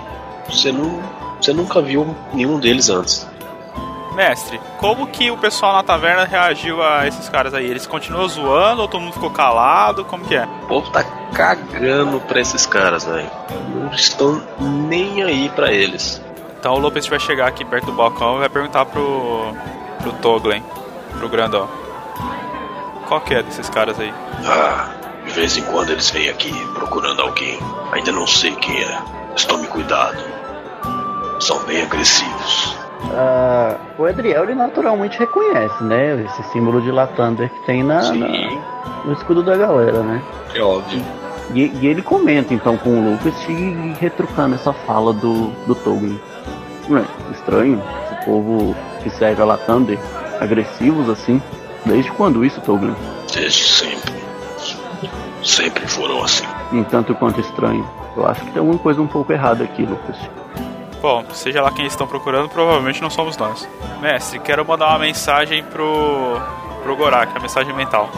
você não, você nunca viu nenhum deles antes. Mestre, como que o pessoal na taverna reagiu a esses caras aí? Eles continuam zoando ou todo mundo ficou calado? Como que é? O povo tá cagando pra esses caras, velho. Não estão nem aí pra eles. Então o Lopes vai chegar aqui perto do balcão e vai perguntar pro. pro Toglen, pro grandão. Qual que é desses caras aí? Ah, de vez em quando eles vêm aqui procurando alguém. Ainda não sei quem é. Mas tome cuidado. São bem agressivos. Ah, o Edriel ele naturalmente reconhece, né? Esse símbolo de Latander que tem na, na- no escudo da galera, né? é óbvio. E, e, ele comenta então com o Lucas e retrucando essa fala do, do Tolkien. É, estranho, esse povo que serve a Latander, agressivos assim. Desde quando isso, Tolkien? Desde sempre. Sempre foram assim. Entanto quanto estranho. Eu acho que tem alguma coisa um pouco errada aqui, Lucas. Bom, seja lá quem estão procurando, provavelmente não somos nós. Mestre, quero mandar uma mensagem pro, pro Gorak, a mensagem mental.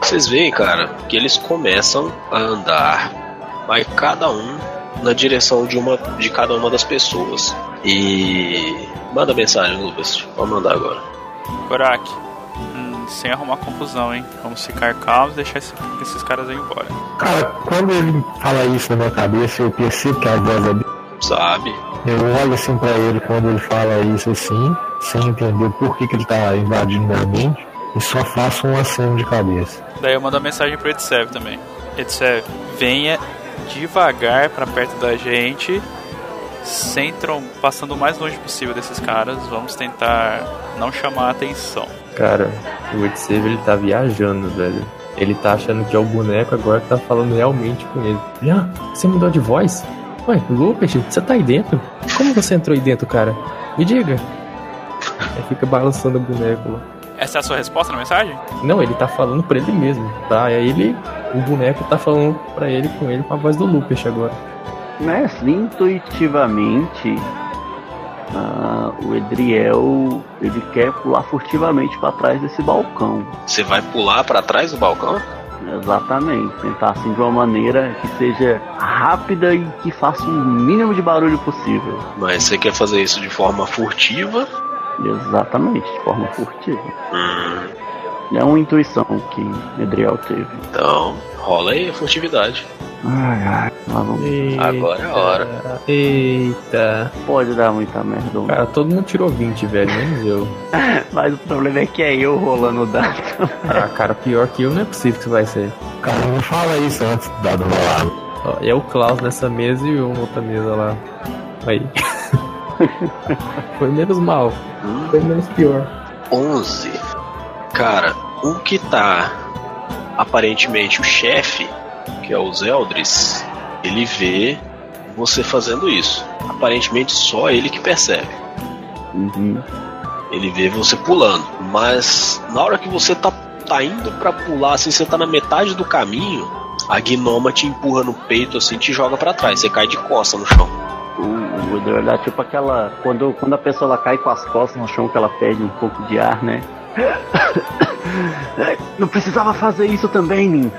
Vocês veem, cara, que eles começam a andar, vai cada um na direção de uma de cada uma das pessoas. E manda mensagem, Lucas. Vamos mandar agora. Gorak, hum, sem arrumar confusão, hein? Vamos ficar calmos e deixar esses, esses caras aí embora. Cara, quando ele fala isso na minha cabeça, eu percebo que a voz é. Sabe? Eu olho assim pra ele quando ele fala isso assim, sem entender por que, que ele tá invadindo minha mente, e só faço um aceno de cabeça. Daí eu mando uma mensagem pro Edsev também. Edsev, venha devagar para perto da gente, sem passando o mais longe possível desses caras. Vamos tentar não chamar a atenção. Cara, o Edsev ele tá viajando, velho. Ele tá achando que é o boneco agora que tá falando realmente com ele. Já? Você mudou de voz? Ué, Lucas, você tá aí dentro? Como você entrou aí dentro, cara? Me diga. Aí fica balançando o boneco lá. Essa é a sua resposta na mensagem? Não, ele tá falando pra ele mesmo, tá? Aí ele, o boneco tá falando pra ele com ele com a voz do Lucas agora. Mas intuitivamente, uh, o Edriel ele quer pular furtivamente para trás desse balcão. Você vai pular para trás do balcão? Exatamente, tentar assim de uma maneira que seja rápida e que faça o mínimo de barulho possível. Mas você quer fazer isso de forma furtiva? Exatamente, de forma furtiva. Hum. É uma intuição que Edriel teve. Então, rola aí a furtividade. Ai, ai, lá vamos. Eita, Agora é a hora. Eita. Pode dar muita merda. Cara, todo mundo tirou 20, velho, menos eu. (laughs) Mas o problema é que é eu rolando o dado. ah, cara, pior que eu não é possível que vai ser. Cara, não fala isso antes do dado rolar. Ó, é o Klaus nessa mesa e uma outra mesa lá. Aí. (laughs) Foi menos mal. Foi menos pior. 11. Cara, o que tá aparentemente o chefe, que é o Zeldris, ele vê você fazendo isso. Aparentemente só ele que percebe. Uhum. Ele vê você pulando, mas na hora que você tá, tá indo para pular, assim, você tá na metade do caminho, a gnoma te empurra no peito, assim, te joga para trás, você cai de costa no chão. O, o é tipo aquela. Quando, quando a pessoa ela cai com as costas no chão, que ela perde um pouco de ar, né? (laughs) Não precisava fazer isso também, Nin.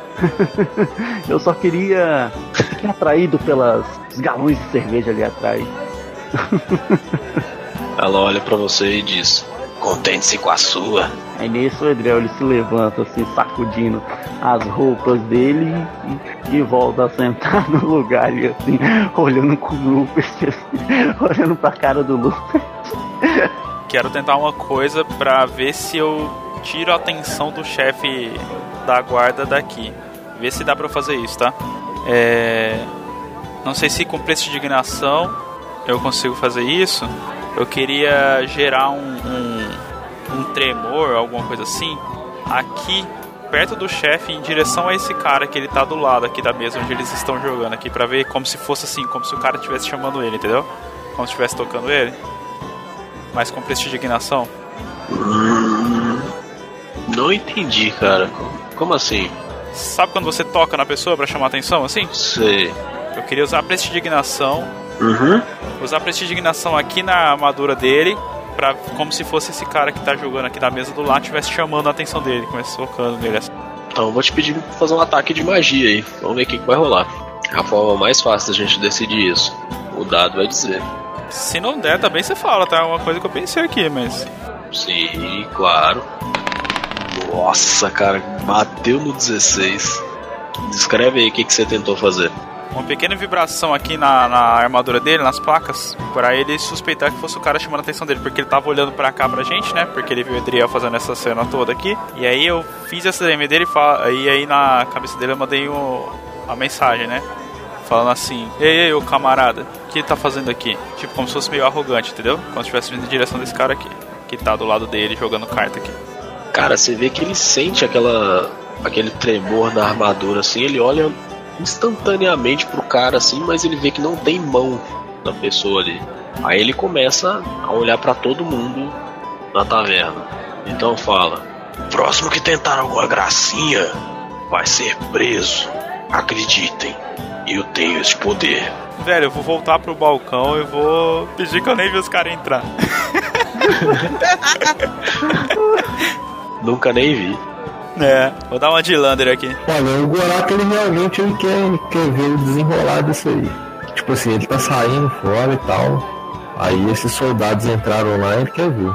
Eu só queria ficar atraído pelas galões de cerveja ali atrás. Ela olha para você e diz: Contente-se com a sua. Aí nisso o Edrel ele se levanta assim, sacudindo as roupas dele e, e volta a sentar no lugar e assim, olhando com o Lupus, assim, olhando pra cara do Lupus. Quero tentar uma coisa para ver se eu tiro a atenção do chefe da guarda daqui. Ver se dá pra fazer isso, tá? É... Não sei se com prestidignação eu consigo fazer isso. Eu queria gerar um, um, um tremor, alguma coisa assim, aqui perto do chefe em direção a esse cara que ele tá do lado aqui da mesa onde eles estão jogando aqui para ver como se fosse assim, como se o cara estivesse chamando ele, entendeu? Como se estivesse tocando ele. Mas com prestidignação. Hum, não entendi, cara. Como assim? Sabe quando você toca na pessoa para chamar atenção assim? Sei. Eu queria usar prestidignação. Uhum. Usar prestidignação aqui na armadura dele Pra, como se fosse esse cara que tá jogando aqui da mesa do lado estivesse chamando a atenção dele, começa tocando nele assim. Então eu vou te pedir pra fazer um ataque de magia aí. Vamos ver o que, que vai rolar. É a forma mais fácil da gente decidir isso. O dado vai dizer. Se não der, também você fala, tá? É uma coisa que eu pensei aqui, mas. Sim, claro. Nossa, cara, bateu no 16. Descreve aí o que, que você tentou fazer uma pequena vibração aqui na, na armadura dele, nas placas, para ele suspeitar que fosse o cara chamando a atenção dele, porque ele tava olhando para cá pra gente, né? Porque ele viu o Adriel fazendo essa cena toda aqui. E aí eu fiz essa DM dele e aí na cabeça dele eu mandei o, a mensagem, né? Falando assim: Ei, ei, ô camarada, o que ele tá fazendo aqui? Tipo, como se fosse meio arrogante, entendeu? Como se estivesse vindo em direção desse cara aqui, que tá do lado dele jogando carta aqui. Cara, você vê que ele sente aquela aquele tremor na armadura assim, ele olha instantaneamente pro cara assim, mas ele vê que não tem mão da pessoa ali. Aí ele começa a olhar para todo mundo na taverna. Então fala: próximo que tentar alguma gracinha vai ser preso. Acreditem, eu tenho esse poder. Velho, eu vou voltar pro balcão e vou pedir que eu nem vi os caras entrar. (laughs) (laughs) Nunca nem vi. É, vou dar uma de Lander aqui. Olha, o Gorak ele realmente ele quer, quer ver o desenrolar disso aí. Tipo assim, ele tá saindo fora e tal. Aí esses soldados entraram lá e ele quer ver.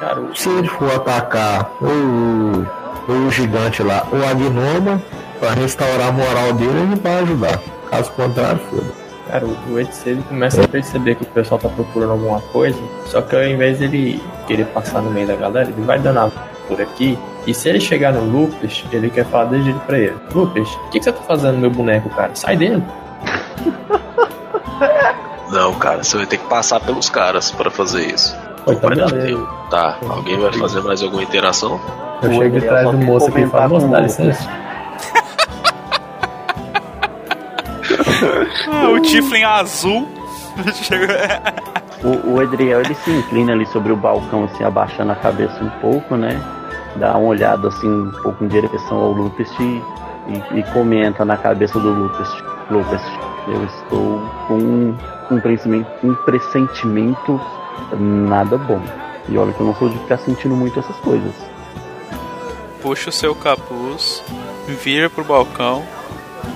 Cara, se ele for atacar ou, ou o gigante lá ou a gnoma, pra restaurar a moral dele, ele vai ajudar. Caso contrário, foda. Cara, o ETC ele começa a perceber que o pessoal tá procurando alguma coisa, só que ao invés dele querer passar no meio da galera, ele vai dando a por aqui. E se ele chegar no Lupus, ele quer falar desde ele pra ele: Lupus, o que, que, você tá fazendo no meu boneco, cara? Sai dele. (laughs) Não, cara, você vai ter que passar pelos caras para fazer isso. Oi, tá, tá, alguém vai fazer mais alguma interação? Eu chego atrás do moço aqui e falo: Moço, dá licença. (laughs) o Tiflin azul. (laughs) o, o Edriel ele se inclina ali sobre o balcão, assim, abaixando a cabeça um pouco, né? Dá uma olhada assim um pouco em direção ao Lupest e, e, e comenta na cabeça do Lupest. Lupest, eu estou com um pressentimento, um pressentimento nada bom. E olha que eu não sou de ficar sentindo muito essas coisas. Puxa o seu capuz, vira pro balcão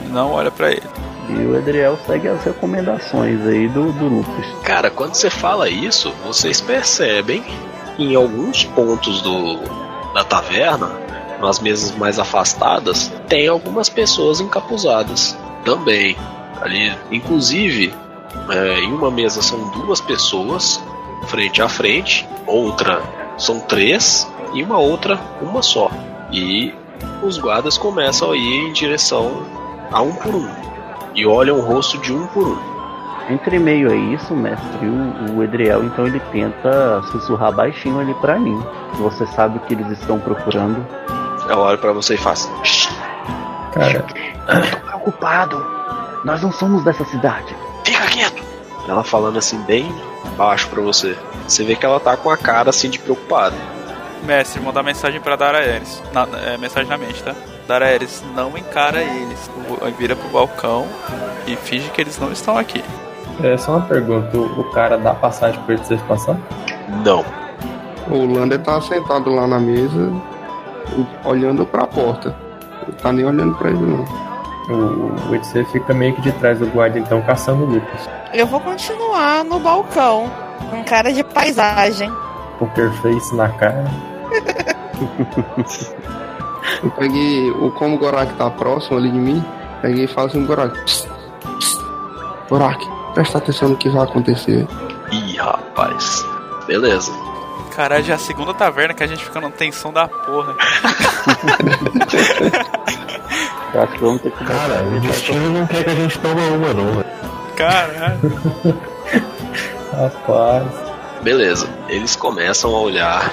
e não olha para ele. E o Adriel segue as recomendações aí do, do Lucas. Cara, quando você fala isso, vocês percebem que em alguns pontos do, da taverna, nas mesas mais afastadas, tem algumas pessoas encapuzadas também. Ali, inclusive, é, em uma mesa são duas pessoas frente a frente, outra são três e uma outra uma só. E os guardas começam a ir em direção a um por um e olham o rosto de um por um. Entre meio a isso, mestre, o, o Edriel então ele tenta sussurrar baixinho ali para mim. Você sabe o que eles estão procurando? Eu olho para você e faço. Cara, eu tô preocupado. Nós não somos dessa cidade. Fica quieto. Ela falando assim bem baixo para você. Você vê que ela tá com a cara assim de preocupada. Mestre, mandar mensagem para Daraeris. Na, é, mensagem na mente, tá? Daraeris não encara eles. Vira pro balcão e finge que eles não estão aqui. É só uma pergunta: o cara dá passagem pra eles passar? Não. O Lander tá sentado lá na mesa, olhando pra porta. Ele tá nem olhando pra ele, não. O Witzer fica meio que de trás do guarda, então, caçando o Lucas. Eu vou continuar no balcão, com cara de paisagem. Poker face na cara. (laughs) Eu peguei, o como o Gorak tá próximo ali de mim, peguei e falo assim, Gorak, psst, psst, Gorak, presta atenção no que vai acontecer. Ih, rapaz. Beleza. Caralho, já é a segunda taverna que a gente fica numa tensão da porra. (laughs) Eu acho que vamos ter que. Cara, o destino não quer que a gente tome uma, não. Caralho. (laughs) Rapaz. Beleza. Eles começam a olhar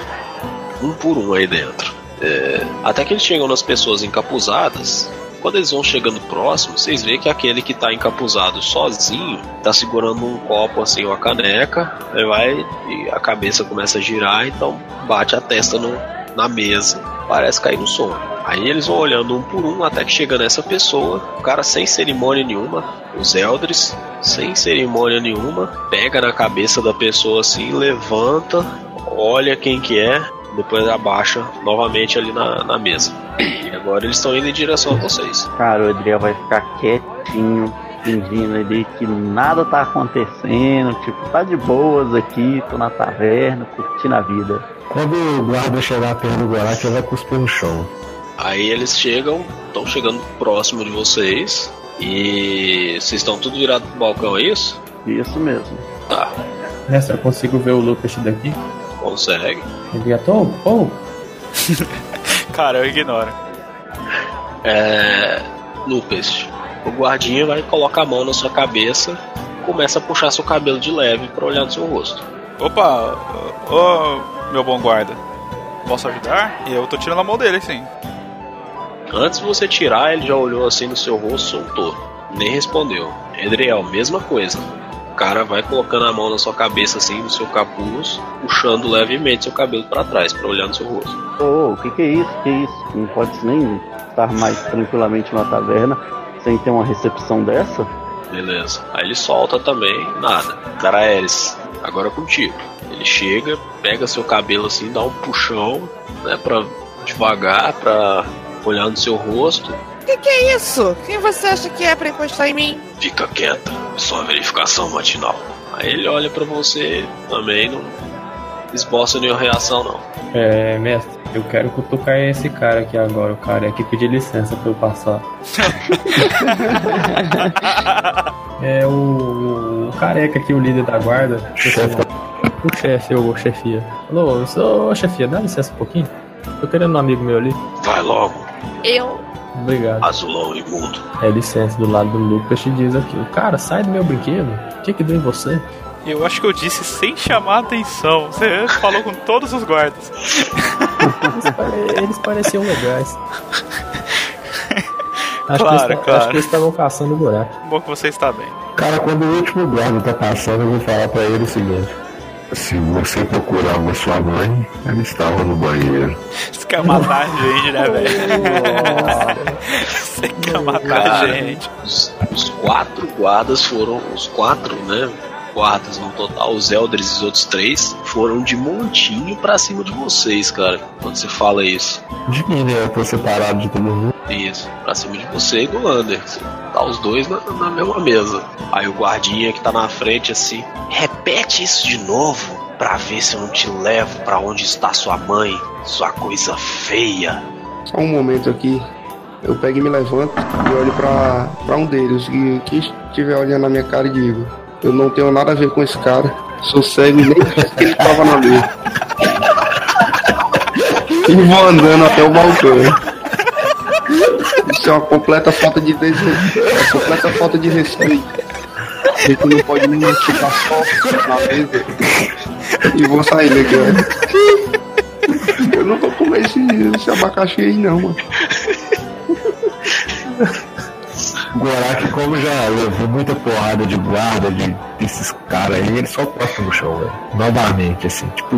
um por um aí dentro. É, até que eles chegam nas pessoas encapuzadas. Quando eles vão chegando próximo, vocês veem que aquele que tá encapuzado sozinho tá segurando um copo assim, uma caneca, aí vai e a cabeça começa a girar, então bate a testa no, na mesa, parece cair no sono. Aí eles vão olhando um por um até que chega nessa pessoa, o cara sem cerimônia nenhuma, os Eldres, sem cerimônia nenhuma, pega na cabeça da pessoa assim, levanta, olha quem que é, depois abaixa novamente ali na, na mesa. E agora eles estão indo em direção a vocês. Cara, o Adriel vai ficar quietinho, fingindo ali que nada tá acontecendo, tipo, tá de boas aqui, tô na taverna, curtindo a vida. Quando o guarda chegar perto do Gorak, ele vai cuspir no chão. Aí eles chegam, estão chegando próximo de vocês. E vocês estão tudo virado pro balcão, é isso? Isso mesmo. Tá. Nessa, eu consigo ver o Lucas daqui? Consegue. Ele é oh, (laughs) oh. Cara, eu ignoro. É. Lucas, o guardinha vai colocar a mão na sua cabeça começa a puxar seu cabelo de leve para olhar no seu rosto. Opa, ô oh, meu bom guarda, posso ajudar? E eu tô tirando a mão dele, sim. Antes de você tirar, ele já olhou assim no seu rosto, soltou. Nem respondeu. Edriel, mesma coisa. O cara vai colocando a mão na sua cabeça, assim, no seu capuz, puxando levemente seu cabelo para trás, para olhar no seu rosto. Ô, oh, o que, que é isso? Que é isso? Não pode nem estar mais tranquilamente numa taverna sem ter uma recepção dessa? Beleza. Aí ele solta também, nada. Caraeres, agora é contigo. Ele chega, pega seu cabelo assim, dá um puxão, né, pra devagar, pra olhar no seu rosto. O que, que, é isso? Quem você acha que é pra encostar em mim? Fica quieta, é só uma verificação matinal. Aí ele olha para você também, não esboça nenhuma reação não. É, mestre, eu quero cutucar esse cara aqui agora, o cara é que pedir licença pra eu passar. (laughs) é o, o, careca aqui, o líder da guarda. O chefe, ou chefia. Alô, sou chefia, dá licença um pouquinho. Tô querendo um amigo meu ali. Vai logo. Eu. Obrigado. Azulão imundo. É licença do lado do Lucas te diz aqui. O cara, sai do meu brinquedo. O que que deu em você? Eu acho que eu disse sem chamar atenção. Você falou com todos os guardas. eles, pare... eles pareciam legais. Acho claro, que eles, claro. Acho que eles estavam caçando o buraco. Bom que você está bem. Cara, quando o último guarda tá passando, eu vou falar pra ele o seguinte. Se você procurar a sua mãe, ela estava no banheiro. Você quer matar a gente, né, velho? Você quer matar a gente. Os, os quatro guardas foram. Os quatro, né? Guardas no total, os Elders e os outros três, foram de montinho pra cima de vocês, cara. Quando você fala isso. De mim, né? Eu tô separado de todo mundo. Isso, pra cima de você e do Lander. Tá os dois na, na mesma mesa. Aí o guardinha que tá na frente assim, repete isso de novo pra ver se eu não te levo pra onde está sua mãe, sua coisa feia. Só um momento aqui. Eu pego e me levanto e olho pra, pra um deles. E quem estiver olhando na minha cara e digo: Eu não tenho nada a ver com esse cara. Sou cego e nem que ele tava na mesa. E vou andando até o balcão. Isso é uma completa falta de desejo. É completa falta de respeito. A gente não pode nem ficar só na mesa. E vou sair daqui. Eu não vou comer esse, esse abacaxi aí não, mano. O Gorak, como já levou muita porrada de guarda de, desses caras aí, ele só posta no chão, velho. Novamente, assim, tipo,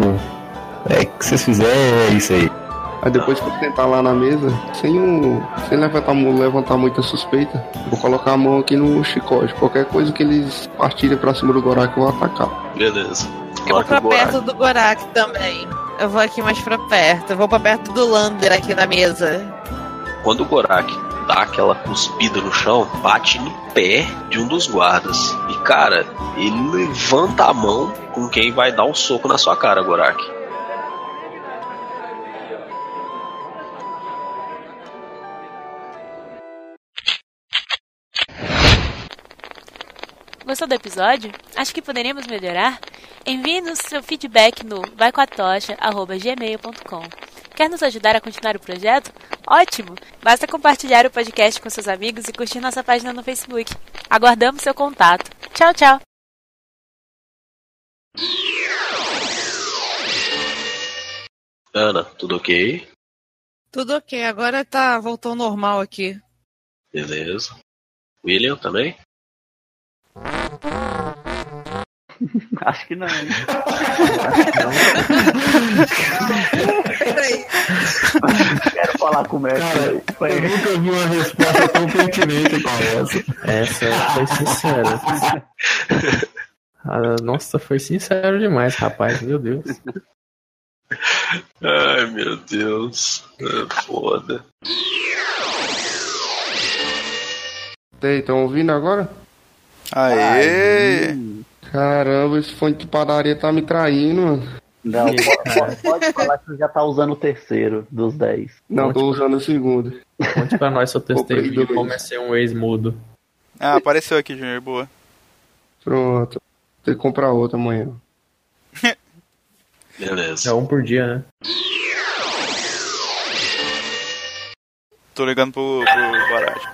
é que vocês fizerem é isso aí. Aí depois que eu sentar lá na mesa, sem, um, sem levantar, levantar muita suspeita, vou colocar a mão aqui no chicote. Qualquer coisa que eles partirem pra cima do Gorak, eu vou atacar. Beleza. Eu vou pra perto do Gorak também. Eu vou aqui mais pra perto. Eu vou pra perto do Lander aqui na mesa. Quando o Gorak dá aquela cuspida no chão, bate no pé de um dos guardas. E cara, ele levanta a mão com quem vai dar um soco na sua cara, Gorak. Gostou do episódio? Acho que poderíamos melhorar? Envie-nos seu feedback no vaicoatocha.gmail.com Quer nos ajudar a continuar o projeto? Ótimo! Basta compartilhar o podcast com seus amigos e curtir nossa página no Facebook. Aguardamos seu contato. Tchau, tchau! Ana, tudo ok? Tudo ok, agora tá voltou ao normal aqui. Beleza. William também? (laughs) Acho que não. Peraí. Quero falar com o mestre. Cara, eu nunca vi uma resposta tão pertinente como essa. Essa foi sincera. Ah, nossa, foi sincero demais, rapaz. Meu Deus. Ai, meu Deus. É foda. Estão ouvindo agora? Aê! Caramba, esse fone de padaria tá me traindo, mano. Não, pode, pode- falar que você já tá usando o terceiro dos 10. Não, tô usando o segundo. Conte pra nós seu testemunho de como é ser um ex-mudo. Ah, apareceu aqui, Junior. Boa. Pronto. Tem que comprar outra amanhã. (laughs) Beleza. É um por dia, né? Tô ligando pro, pro Barate.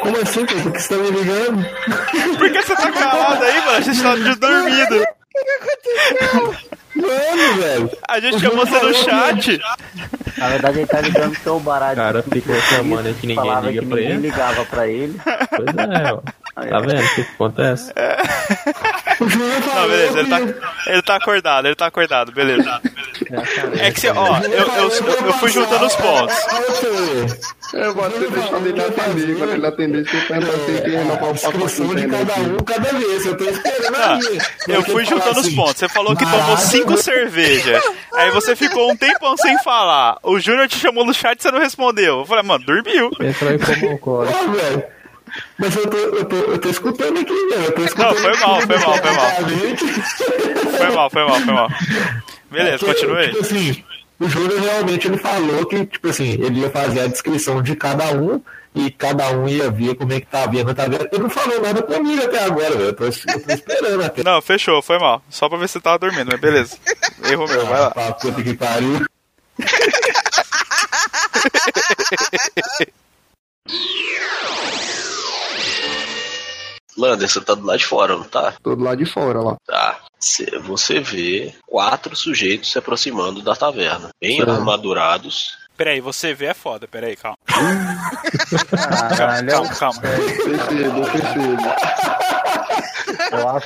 Como assim, cara? Por que você tá me ligando? (laughs) Por que você tá calado aí, mano? A gente tá de dormido. (laughs) Mano, velho. A gente chamou você no chat. Na verdade, ele tá ligando seu barato. O cara ficou reclamando aí que ninguém falava liga que pra ninguém ele. ligava pra ele. Pois é, ó. Tá vendo o que que acontece? Não, beleza, ele tá, ele tá acordado, ele tá acordado, beleza. É que você, ó, eu, eu, eu fui juntando os pontos. Eu vou até deixar ele atender. Quando ele atender, você pergunta se tem renovar o pacote de cada um cada vez. Eu tô esperando Ah, eu fui juntando os pontos. Você falou que tomou cinco cervejas. Aí você ficou um tempão sem falar. O Júnior te chamou no chat e você não respondeu. Eu falei, mano, dormiu. Entrou em como alcoólico. Ó, velho. Mas eu tô, eu, tô, eu tô escutando aqui, velho. Eu tô escutando Não, foi mal, aqui, foi mal, foi mal. Foi mal, foi mal, foi mal. Beleza, Porque, continue aí. Tipo assim, o Júnior realmente ele falou que, tipo assim, ele ia fazer a descrição de cada um e cada um ia ver como é que tá vendo, tá vendo. Ele não falou nada comigo até agora, velho. Eu tô, eu tô esperando até. Não, fechou, foi mal. Só pra ver se você tava dormindo, mas beleza. Erro meu, vai lá. Pra puta que pariu. Lander, você tá do lado de fora, não tá? Tô do lado de fora lá. Tá. Cê- Você vê quatro sujeitos se aproximando da taverna, bem Certo. armadurados. Peraí, você vê é foda, peraí, calma. (laughs) Caralho, Calma, calma. Percebo, percebo. (laughs) eu acho